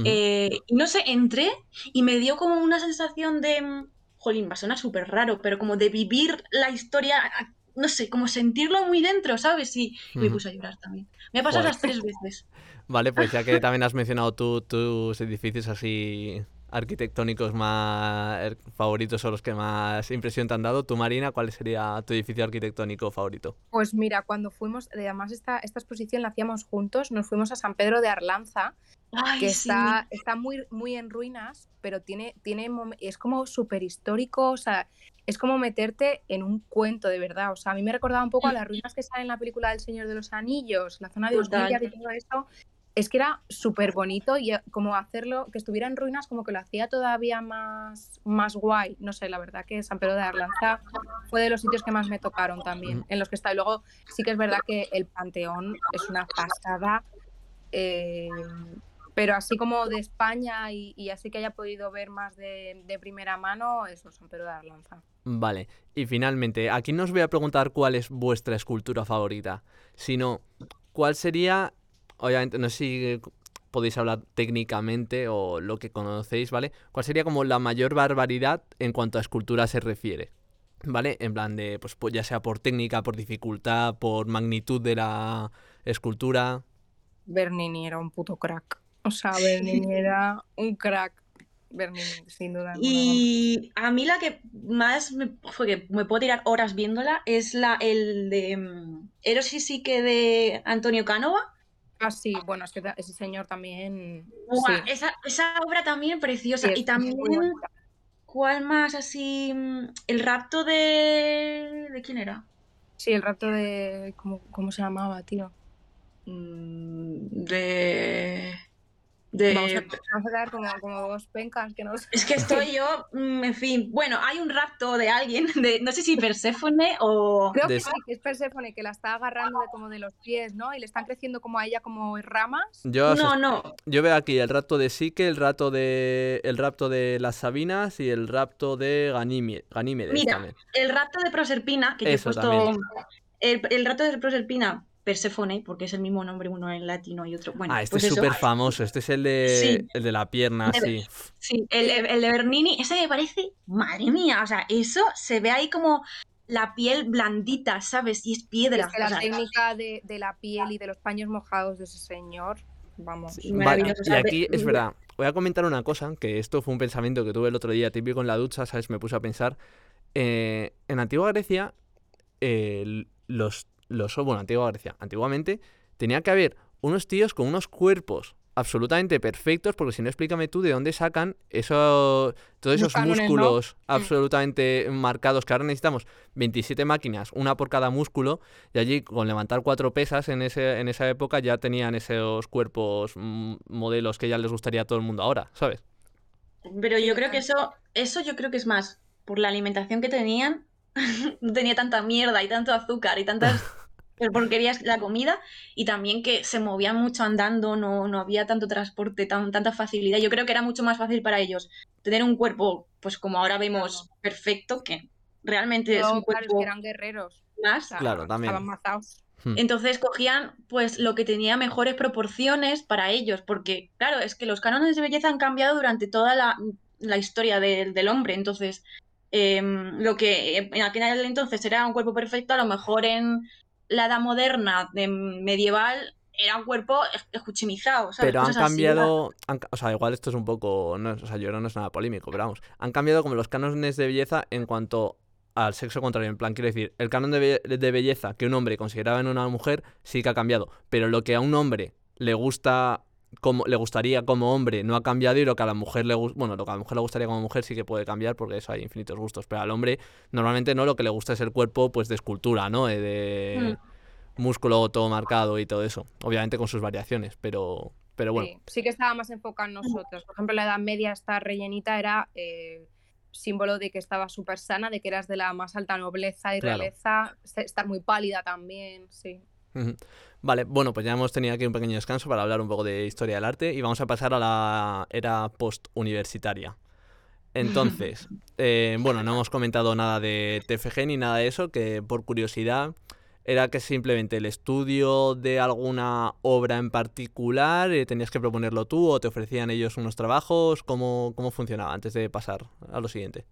Eh, y no sé, entré y me dio como una sensación de. mm, Jolín, va a sonar súper raro, pero como de vivir la historia, no sé, como sentirlo muy dentro, ¿sabes? Y, y me puse a llorar también. Me ha pasado Joder. las tres veces. Vale, pues ya que también has mencionado tú tus edificios así arquitectónicos más er- favoritos o los que más impresión te han dado, tú Marina, ¿cuál sería tu edificio arquitectónico favorito? Pues mira, cuando fuimos, además esta, esta exposición la hacíamos juntos, nos fuimos a San Pedro de Arlanza, Ay, que sí. está, está muy, muy en ruinas, pero tiene, tiene es como súper histórico, o sea, es como meterte en un cuento de verdad. O sea, a mí me recordaba un poco a las ruinas que salen en la película del Señor de los Anillos, la zona de. Osgiliath y todo eso. Es que era súper bonito y eh, como hacerlo, que estuviera en ruinas, como que lo hacía todavía más, más guay. No sé, la verdad que San Pedro de Arlanza fue de los sitios que más me tocaron también, en los que está. Y luego sí que es verdad que el Panteón es una pasada. eh, pero así como de España y, y así que haya podido ver más de, de primera mano, eso, San Pedro de Arlanza. Vale, y finalmente, aquí no os voy a preguntar cuál es vuestra escultura favorita, sino cuál sería, obviamente, no sé si podéis hablar técnicamente o lo que conocéis, ¿vale? ¿Cuál sería como la mayor barbaridad en cuanto a escultura se refiere? ¿Vale? En plan de, pues, pues ya sea por técnica, por dificultad, por magnitud de la escultura. Bernini era un puto crack. O sea, Bernini era un crack. Bernini, sin duda. alguna. Y a mí la que más me, fue que me puedo tirar horas viéndola es la el de mm, Eros y Psique de Antonio Cánova. Ah, sí, bueno, es que ese señor también. Buah, sí, esa, esa obra también preciosa. sí, y también. ¿cuál más así? Mm, El rapto de... ¿De quién era? Sí, el rapto de. ¿Cómo, cómo se llamaba, tío? Mm, De... De... Vamos, a, vamos a quedar como, como dos pencas que no sé. Es que estoy yo, mm, en fin. Bueno, hay un rapto de alguien, de, no sé si Perséfone o. Creo De- que sí, que es Perséfone que la está agarrando de como de los pies, ¿no? Y le están creciendo como a ella como ramas. Yo, No, no. yo veo aquí el rapto de Sique, el rapto de, el rapto de las Sabinas y el rapto de Ganime- Ganímedes Mira, también. El rapto de Proserpina, que yo he Eso puesto. también. El, el rapto de Proserpina, Perséfone, porque es el mismo nombre, uno en latino y otro. Bueno, ah, este pues es súper famoso. Este es el de, Sí. el de la pierna, De- sí. Sí, el, el de Bernini, ese me parece, madre mía, o sea, eso se ve ahí como la piel blandita, ¿sabes? Y es piedra. Es que la o sea, técnica de, de la piel y de los paños mojados de ese señor, vamos. Sí, vale, y aquí es verdad. Voy a comentar una cosa, que esto fue un pensamiento que tuve el otro día, típico en la ducha, ¿sabes? Me puse a pensar. eh, en Antigua Grecia, eh, los, los. Bueno, Antigua Grecia, antiguamente, tenía que haber unos tíos con unos cuerpos absolutamente perfectos, porque si no, explícame tú de dónde sacan eso, todos Los esos cánones, ¿no? músculos absolutamente marcados, que ahora necesitamos 27 máquinas, una por cada músculo, y allí con levantar cuatro pesas en, ese, en esa época ya tenían esos cuerpos, mm, modelos que ya les gustaría a todo el mundo ahora, ¿sabes? Pero yo creo que eso, eso yo creo que es más por la alimentación que tenían. no tenía tanta mierda y tanto azúcar y tantas porquerías la comida. Y también que se movían mucho andando, no, no había tanto transporte, tan, tanta facilidad. Yo creo que era mucho más fácil para ellos tener un cuerpo, pues como ahora vemos, perfecto, que realmente es un claro, es cuerpo que eran guerreros. más. Claro, también. Estaban matados. Hmm. Entonces cogían pues lo que tenía mejores proporciones para ellos, porque claro, es que los cánones de belleza han cambiado durante toda la, la historia del- del hombre. Entonces, em, lo que en aquel entonces era un cuerpo perfecto, a lo mejor en la edad moderna, de medieval, era un cuerpo escuchimizado, ¿sabes? Pero han así. cambiado, han o sea, igual esto es un poco, no, o sea, yo no es nada polémico, pero vamos, han cambiado como los cánones de belleza en cuanto al sexo contrario, en plan, quiero decir, el canon de, be- de belleza que un hombre consideraba en una mujer sí que ha cambiado, pero lo que a un hombre le gusta como le gustaría como hombre no ha cambiado y lo que a la mujer le gusta, bueno, lo que a la mujer le gustaría como mujer sí que puede cambiar porque eso hay infinitos gustos, pero al hombre normalmente no lo que le gusta es el cuerpo pues de escultura, ¿no? Eh, De músculo todo marcado y todo eso, obviamente con sus variaciones, pero pero bueno. Sí, sí que estaba más enfocado en nosotros. Por ejemplo, la edad media, esta rellenita era eh, símbolo de que estaba súper sana, de que eras de la más alta nobleza y Claro. realeza, estar muy pálida también, sí. Vale, bueno, pues ya hemos tenido aquí un pequeño descanso para hablar un poco de historia del arte y vamos a pasar a la era post-universitaria. Entonces, eh, bueno, no hemos comentado nada de TFG ni nada de eso, que por curiosidad era que simplemente el estudio de alguna obra en particular, eh, tenías que proponerlo tú o te ofrecían ellos unos trabajos, ¿cómo, cómo funcionaba antes de pasar a lo siguiente?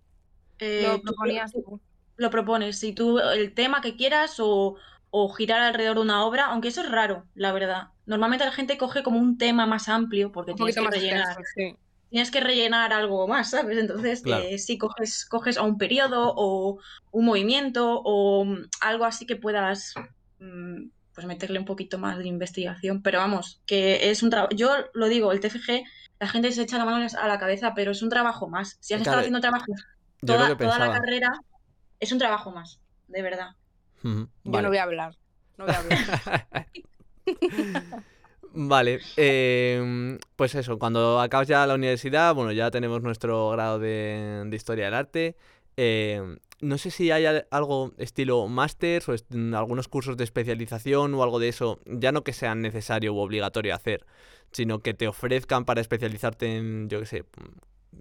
Eh, Lo proponías tú. lo propones, si tú el tema que quieras o, o girar alrededor de una obra, aunque eso es raro, la verdad. Normalmente la gente coge como un tema más amplio porque Un tienes que rellenar. extenso, sí. tienes que rellenar algo más, ¿sabes? Entonces, Claro. eh, sí, coges, coges a un periodo o un movimiento o mm, algo así que puedas mm, pues meterle un poquito más de investigación. Pero vamos, que es un trabajo. Yo lo digo, el TFG, la gente se echa la mano a la cabeza, pero es un trabajo más. Si has Claro, estado haciendo trabajo toda, toda la carrera, es un trabajo más, de verdad. Yo vale. no voy a hablar. No voy a hablar. Vale, eh, pues eso, cuando acabas ya la universidad, bueno, ya tenemos nuestro grado de, de Historia del Arte. eh, no sé si hay al- algo estilo máster o est- algunos cursos de especialización o algo de eso, ya no que sean necesario u obligatorio hacer, sino que te ofrezcan para especializarte en, yo qué sé.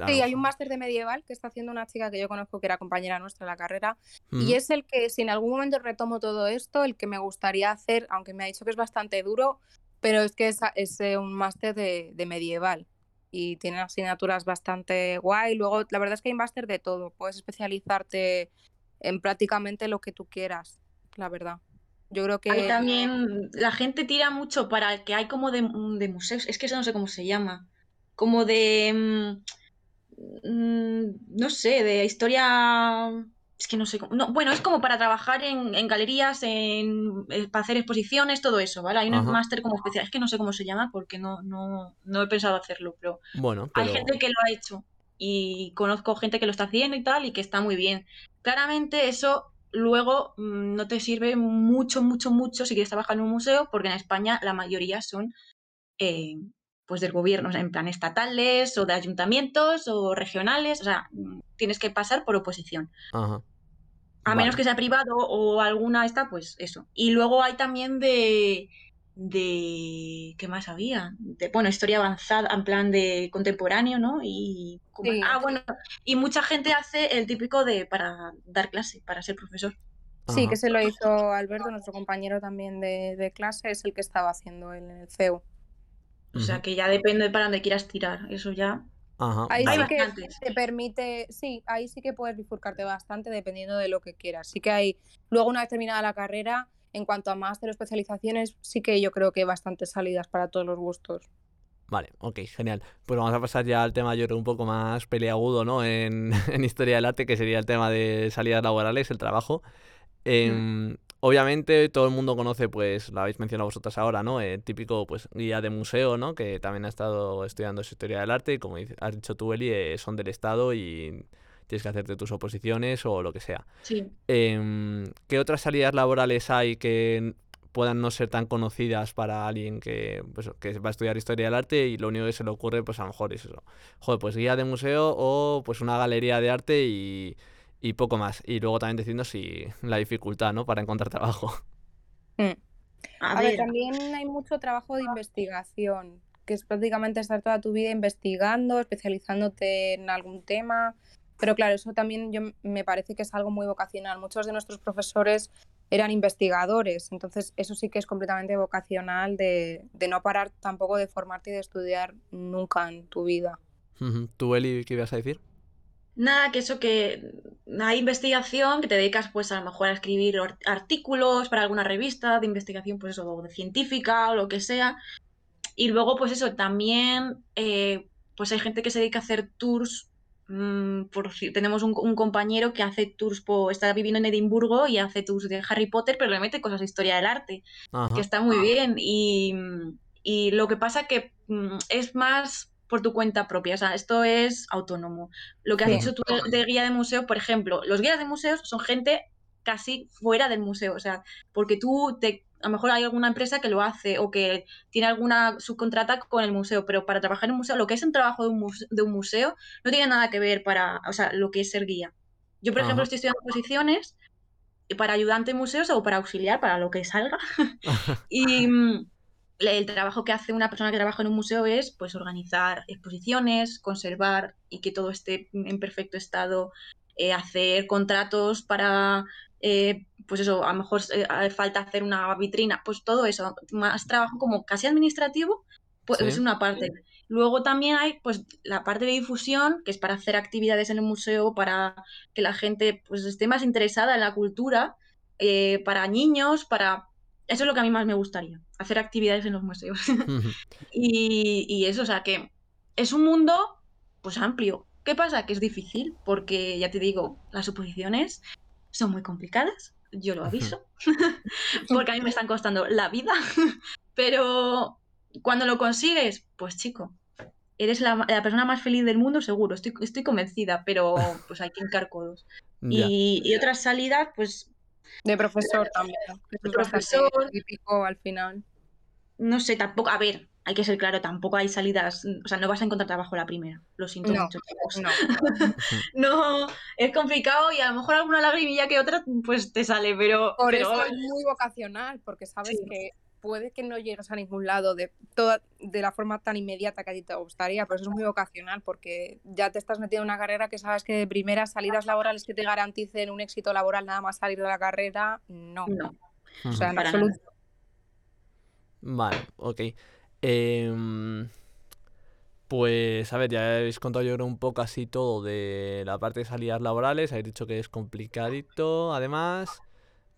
Sí, hay un máster de medieval que está haciendo una chica que yo conozco que era compañera nuestra en la carrera y es el que si en algún momento retomo todo esto, el que me gustaría hacer, aunque me ha dicho que es bastante duro, pero es que es, es, un máster de, de medieval y tiene asignaturas bastante guay. Luego, la verdad es que hay máster de todo, puedes especializarte en prácticamente lo que tú quieras, la verdad. Yo creo Hay que también, la gente tira mucho para el que hay como de, de museos, es que eso no sé cómo se llama, como de, mm, no sé, de historia, es que no sé cómo, no, bueno, es como para trabajar en, en galerías, en, eh, para hacer exposiciones, todo eso, ¿vale? Hay un máster como especial, es que no sé cómo se llama porque no, no, no he pensado hacerlo, pero Bueno, hay pero gente que lo ha hecho y conozco gente que lo está haciendo y tal y que está muy bien. Claramente eso luego mm, no te sirve mucho, mucho, mucho si quieres trabajar en un museo porque en España la mayoría son eh, pues del gobierno, o sea, en plan estatales o de ayuntamientos o regionales, o sea, mm, tienes que pasar por oposición. Ajá. A menos que sea privado o alguna esta, pues eso. Y luego hay también de de ¿qué más había? De, bueno, historia avanzada, en plan de contemporáneo, ¿no? Y como- Sí. ah, bueno, y mucha gente hace el típico de para dar clase, para ser profesor. Sí, Ajá. que se lo hizo Alberto, nuestro compañero también de, de clase, es el que estaba haciendo en el CEU. O sea, que ya depende para dónde quieras tirar, eso ya. Ajá, Ahí Hay sí vale. que te permite, sí, ahí sí que puedes bifurcarte bastante dependiendo de lo que quieras. Sí que hay, luego una vez terminada la carrera, en cuanto a máster o especializaciones, sí que yo creo que hay bastantes salidas para todos los gustos. Vale, ok, genial. Pues vamos a pasar ya al tema, yo creo, un poco más peleagudo, ¿no? En, en historia del arte, que sería el tema de salidas laborales, el trabajo. Em, obviamente todo el mundo conoce, pues, lo habéis mencionado vosotras ahora, ¿no? El típico, pues, guía de museo, ¿no? Que también ha estado estudiando esa historia del arte y como has dicho tú, Eli, eh, son del Estado y tienes que hacerte tus oposiciones o lo que sea. Sí. Em, ¿qué otras salidas laborales hay que puedan no ser tan conocidas para alguien que, pues, que va a estudiar historia del arte y lo único que se le ocurre, pues a lo mejor es eso? Joder, pues guía de museo o pues una galería de arte y, y poco más. Y luego también diciendo si la dificultad, ¿no? Para encontrar trabajo. Mm. A, A ver, ver, también hay mucho trabajo de investigación, que es prácticamente estar toda tu vida investigando, especializándote en algún tema. Pero claro, eso también yo, me parece que es algo muy vocacional. Muchos de nuestros profesores eran investigadores, entonces eso sí que es completamente vocacional de, de no parar tampoco de formarte y de estudiar nunca en tu vida. ¿Tú, Eli, qué ibas a decir? Nada, que eso que hay investigación, que te dedicas pues a lo mejor a escribir artículos para alguna revista de investigación, pues eso, de científica o lo que sea. Y luego, pues eso, también eh, pues hay gente que se dedica a hacer tours. mm, por, tenemos un, un compañero que hace tours, por, está viviendo en Edimburgo y hace tours de Harry Potter, pero le mete cosas de historia del arte, Ajá. que está muy bien. Y, y lo que pasa que mm, es más por tu cuenta propia, o sea, esto es autónomo. Lo que has dicho tú de, de guía de museo, por ejemplo, los guías de museos son gente casi fuera del museo, o sea, porque tú te, a lo mejor hay alguna empresa que lo hace o que tiene alguna subcontrata con el museo, pero para trabajar en un museo, lo que es un trabajo de un, muse- de un museo no tiene nada que ver para, o sea, lo que es ser guía. Yo, por ejemplo, Ajá. estoy estudiando posiciones para ayudante en museos o para auxiliar, para lo que salga. Y mm, el trabajo que hace una persona que trabaja en un museo es pues organizar exposiciones, conservar y que todo esté en perfecto estado, eh, hacer contratos para, eh, pues eso, a lo mejor eh, falta hacer una vitrina, pues todo eso, más trabajo como casi administrativo, pues Sí. es una parte. Luego también hay pues la parte de difusión, que es para hacer actividades en el museo, para que la gente pues esté más interesada en la cultura, eh, para niños, para... Eso es lo que a mí más me gustaría, hacer actividades en los museos. Y, y eso, o sea, que es un mundo pues amplio. ¿Qué pasa? Que es difícil, porque ya te digo, las oposiciones son muy complicadas, yo lo aviso, porque a mí me están costando la vida, pero cuando lo consigues, pues chico, eres la, la persona más feliz del mundo seguro, estoy, estoy convencida, pero pues hay que hincar codos. Y, y otras salidas, pues De profesor también. De profesor. típico al final. No sé, tampoco, a ver, hay que ser claro, tampoco hay salidas, o sea, no vas a encontrar trabajo la primera, lo siento No, mucho. No. No, es complicado y a lo mejor alguna lagrimilla que otra pues te sale, pero, Por pero eso es muy vocacional, porque sabes Sí. que puede que no llegues a ningún lado de toda, de la forma tan inmediata que a ti te gustaría, pero eso es muy vocacional, porque ya te estás metiendo en una carrera que sabes que de primeras salidas laborales que te garanticen un éxito laboral nada más salir de la carrera, no. no. O sea, en absoluto. Vale, ok. Em, pues a ver, ya habéis contado yo creo un poco así todo de la parte de salidas laborales, habéis dicho que es complicadito, además,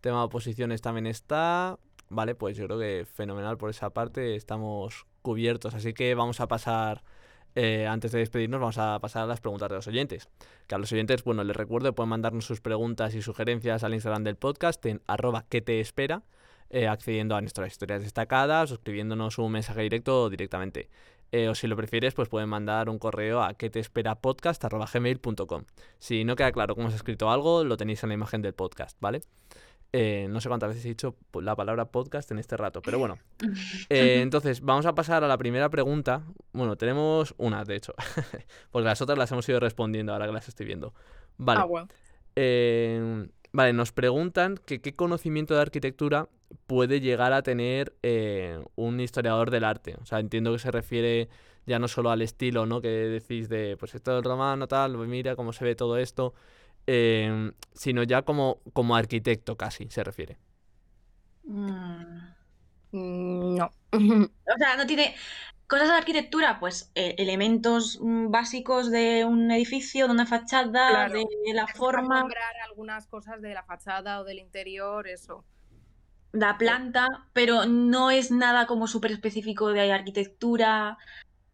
tema de oposiciones también está, vale, pues yo creo que fenomenal por esa parte, estamos cubiertos, así que vamos a pasar, eh, antes de despedirnos, vamos a pasar a las preguntas de los oyentes, que a los oyentes, bueno, les recuerdo, pueden mandarnos sus preguntas y sugerencias al Instagram del podcast en arroba que te espera, eh, accediendo a nuestras historias destacadas, o escribiéndonos un mensaje directo directamente. Eh, o si lo prefieres, pues pueden mandar un correo a que te espera podcast@gmail.com. Si no queda claro cómo se ha escrito algo, lo tenéis en la imagen del podcast, ¿vale? Eh, no sé cuántas veces he dicho la palabra podcast en este rato, pero bueno. Eh, entonces, vamos a pasar a la primera pregunta. Bueno, tenemos una, de hecho, porque las otras las hemos ido respondiendo ahora que las estoy viendo. Vale. Ah, bueno. Eh, vale, nos preguntan que qué conocimiento de arquitectura puede llegar a tener un historiador del arte. O sea, entiendo que se refiere ya no solo al estilo, ¿no? Que decís de, pues esto del romano, tal, pues mira cómo se ve todo esto, em, sino ya como, como arquitecto casi, se refiere. Mm, No. O sea, no tiene cosas de arquitectura, pues eh, elementos mm, básicos de un edificio, de una fachada, Claro. de la forma, nombrar algunas cosas de la fachada o del interior, eso. la planta, pero no es nada como súper específico de arquitectura.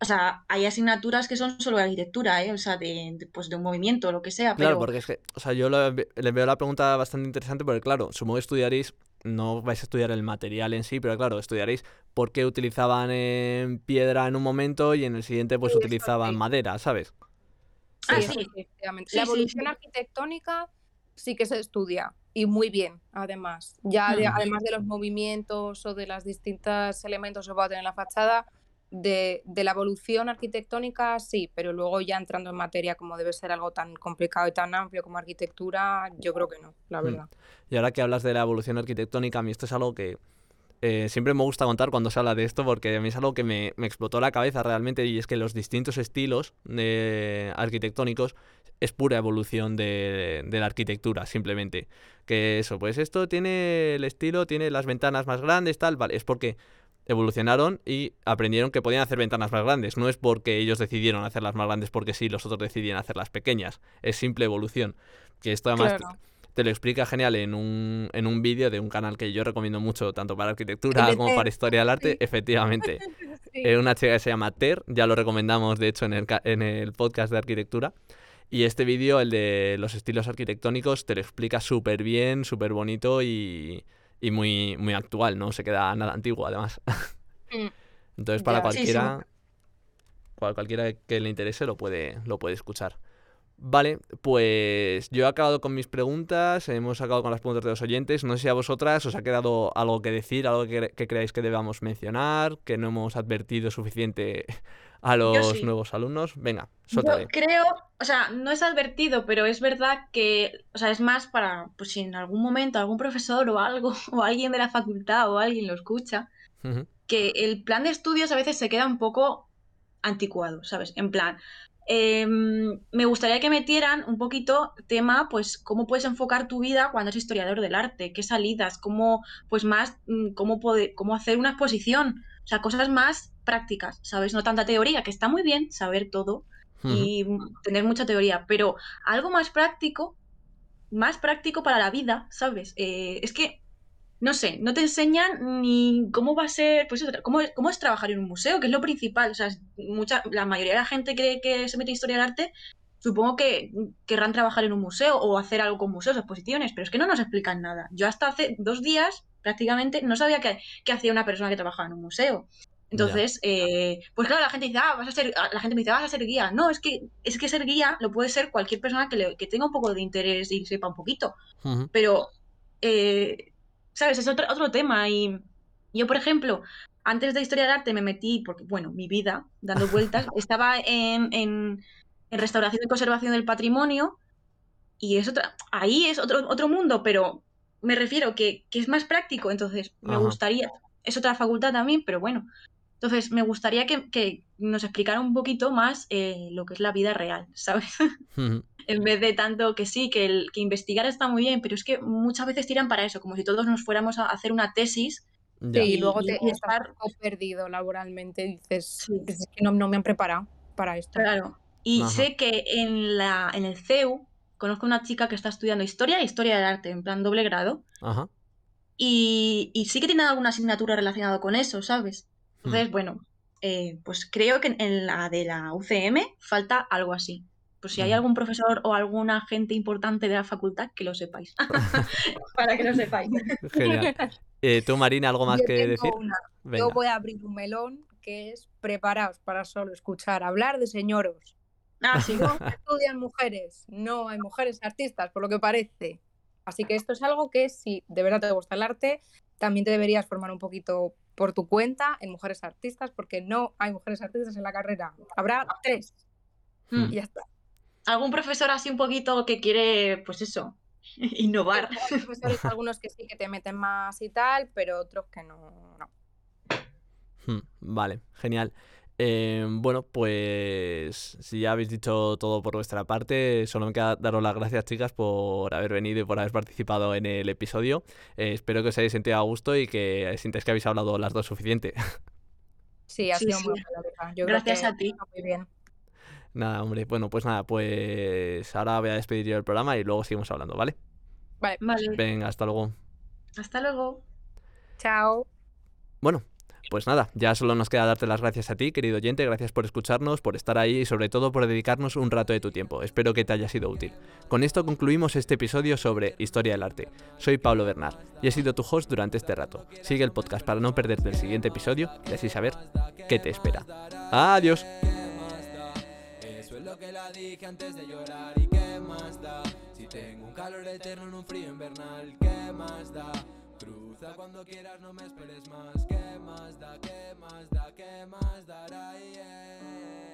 O sea, hay asignaturas que son solo de arquitectura, ¿eh? O sea, de, de, pues de un movimiento o lo que sea, Claro, pero porque es que, o sea, yo le veo la pregunta bastante interesante porque, claro, supongo que estudiaréis, no vais a estudiar el material en sí, pero claro, estudiaréis por qué utilizaban eh, piedra en un momento y en el siguiente pues Sí, utilizaban sí. madera, ¿sabes? Ah, sí. efectivamente. Sí, La sí, evolución sí. arquitectónica sí que se estudia y muy bien, además. Ya de- Mm. además de los movimientos o de los distintos elementos que va a tener la fachada, de, de la evolución arquitectónica sí, pero luego ya entrando en materia como debe ser algo tan complicado y tan amplio como arquitectura, yo creo que no, la Mm. verdad. Y ahora que hablas de la evolución arquitectónica, a mí esto es algo que eh, siempre me gusta contar cuando se habla de esto, porque a mí es algo que me, me explotó la cabeza realmente, y es que los distintos estilos de arquitectónicos es pura evolución de, de la arquitectura, simplemente. Que eso, pues esto tiene el estilo, tiene las ventanas más grandes, tal, vale, es porque evolucionaron y aprendieron que podían hacer ventanas más grandes. No es porque ellos decidieron hacerlas más grandes porque sí, los otros decidían hacerlas pequeñas. Es simple evolución. Que esto además Claro. te lo explica genial en un, en un vídeo de un canal que yo recomiendo mucho, tanto para arquitectura como Ter, para historia del arte, sí. efectivamente. Sí. Es una chica que se llama Ter, ya lo recomendamos de hecho en el, en el podcast de arquitectura. Y este vídeo, el de los estilos arquitectónicos, te lo explica súper bien, súper bonito y, y muy, muy actual, no se queda nada antiguo además. Mm. Entonces para Ya. Sí, sí. cualquiera, cual- cualquiera que le interese lo puede, lo puede escuchar. Vale, pues yo he acabado con mis preguntas, hemos acabado con las preguntas de los oyentes. No sé si a vosotras os ha quedado algo que decir, algo que, cre- que creáis que debamos mencionar, que no hemos advertido suficiente a los sí. nuevos alumnos. Venga, Yo suéltale. creo, o sea, no es advertido, pero es verdad que, o sea, es más para, pues si en algún momento algún profesor o algo, o alguien de la facultad o alguien lo escucha, que el plan de estudios a veces se queda un poco anticuado, ¿sabes? En plan, em, me gustaría que metieran un poquito tema, pues, cómo puedes enfocar tu vida cuando eres historiador del arte, qué salidas, cómo, pues más, mm, cómo, hacer una exposición, o sea, cosas más prácticas, ¿sabes? No tanta teoría, que está muy bien saber todo y tener mucha teoría, pero algo más práctico, más práctico para la vida, ¿sabes? Eh, es que, no sé, no te enseñan ni cómo va a ser, pues eso, cómo, es- cómo es trabajar en un museo, que es lo principal. O sea, mucha, la mayoría de la gente que, que se mete en historia del arte, supongo que querrán trabajar en un museo o hacer algo con museos, exposiciones, pero es que no nos explican nada. Yo hasta hace dos días prácticamente no sabía qué, qué hacía una persona que trabajaba en un museo. Entonces, eh, pues claro, la gente dice, ah, vas a ser, la gente me dice, vas a ser guía. No, es que, es que ser guía lo puede ser cualquier persona que, le- que tenga un poco de interés y sepa un poquito. Pero, eh, ¿sabes? Es otro, otro tema. Y yo, por ejemplo, antes de historia del arte me metí, porque, bueno, mi vida, dando vueltas, estaba en, en, en restauración y conservación del patrimonio. Y es otra, ahí es otro, otro mundo, pero me refiero que, que es más práctico. Entonces, me Ajá. gustaría, es otra facultad también, pero bueno. Entonces, me gustaría que, que nos explicara un poquito más eh, lo que es la vida real, ¿sabes? En vez de tanto que sí, que, el, que investigar está muy bien, pero es que muchas veces tiran para eso, como si todos nos fuéramos a hacer una tesis. Ya. Sí, y Y- luego y te estar- estás un poco perdido laboralmente, dices, Sí. "Dices, es que no, no me han preparado para esto. Claro. Y Ajá. sé que en, la, en el CEU conozco una chica que está estudiando historia e historia del arte, en plan doble grado, Ajá. y, y sí que tiene alguna asignatura relacionada con eso, ¿sabes? Entonces, bueno, eh, pues creo que en la de la UCM falta algo así. Pues si hay Ujú. algún profesor o alguna gente importante de la facultad, que lo sepáis. Para que lo sepáis. Genial. Eh, ¿Tú, Marina, algo más Yo que tengo decir? una. Venga. Yo voy a abrir un melón que es preparaos para solo escuchar hablar de señoros. Ah, sí. No estudian mujeres, no hay mujeres artistas, por lo que parece. Así que esto es algo que si de verdad te gusta el arte, también te deberías formar un poquito por tu cuenta en mujeres artistas, porque no hay mujeres artistas en la carrera. Habrá tres. Hmm. Y ya está. Algún profesor así un poquito que quiere, pues eso, innovar. Hay profesores, algunos que sí que te meten más y tal, pero otros que no. no. Hmm, Vale, genial. Eh, bueno, pues si ya habéis dicho todo por vuestra parte, solo me queda daros las gracias, chicas, por haber venido y por haber participado en el episodio. Eh, espero que os hayáis sentido a gusto y que sintáis que habéis hablado las dos suficiente. Sí, ha Sí, sido sí. muy buena. Yo Gracias creo a ti. Muy bien. Nada, hombre, bueno, pues nada, pues ahora voy a despedir yo el programa y luego seguimos hablando, ¿vale? Vale, Vale, Venga, hasta luego. hasta luego. chao. Bueno, pues nada, ya solo nos queda darte las gracias a ti, querido oyente, gracias por escucharnos, por estar ahí y sobre todo por dedicarnos un rato de tu tiempo. Espero que te haya sido útil. Con esto concluimos este episodio sobre Historia del Arte. Soy Pablo Bernard y he sido tu host durante este rato. Sigue el podcast para no perderte el siguiente episodio y así saber qué te espera. Adiós. Cruza cuando quieras, no me esperes más. ¿Qué más da? ¿Qué más da? ¿Qué más dará? Yeah.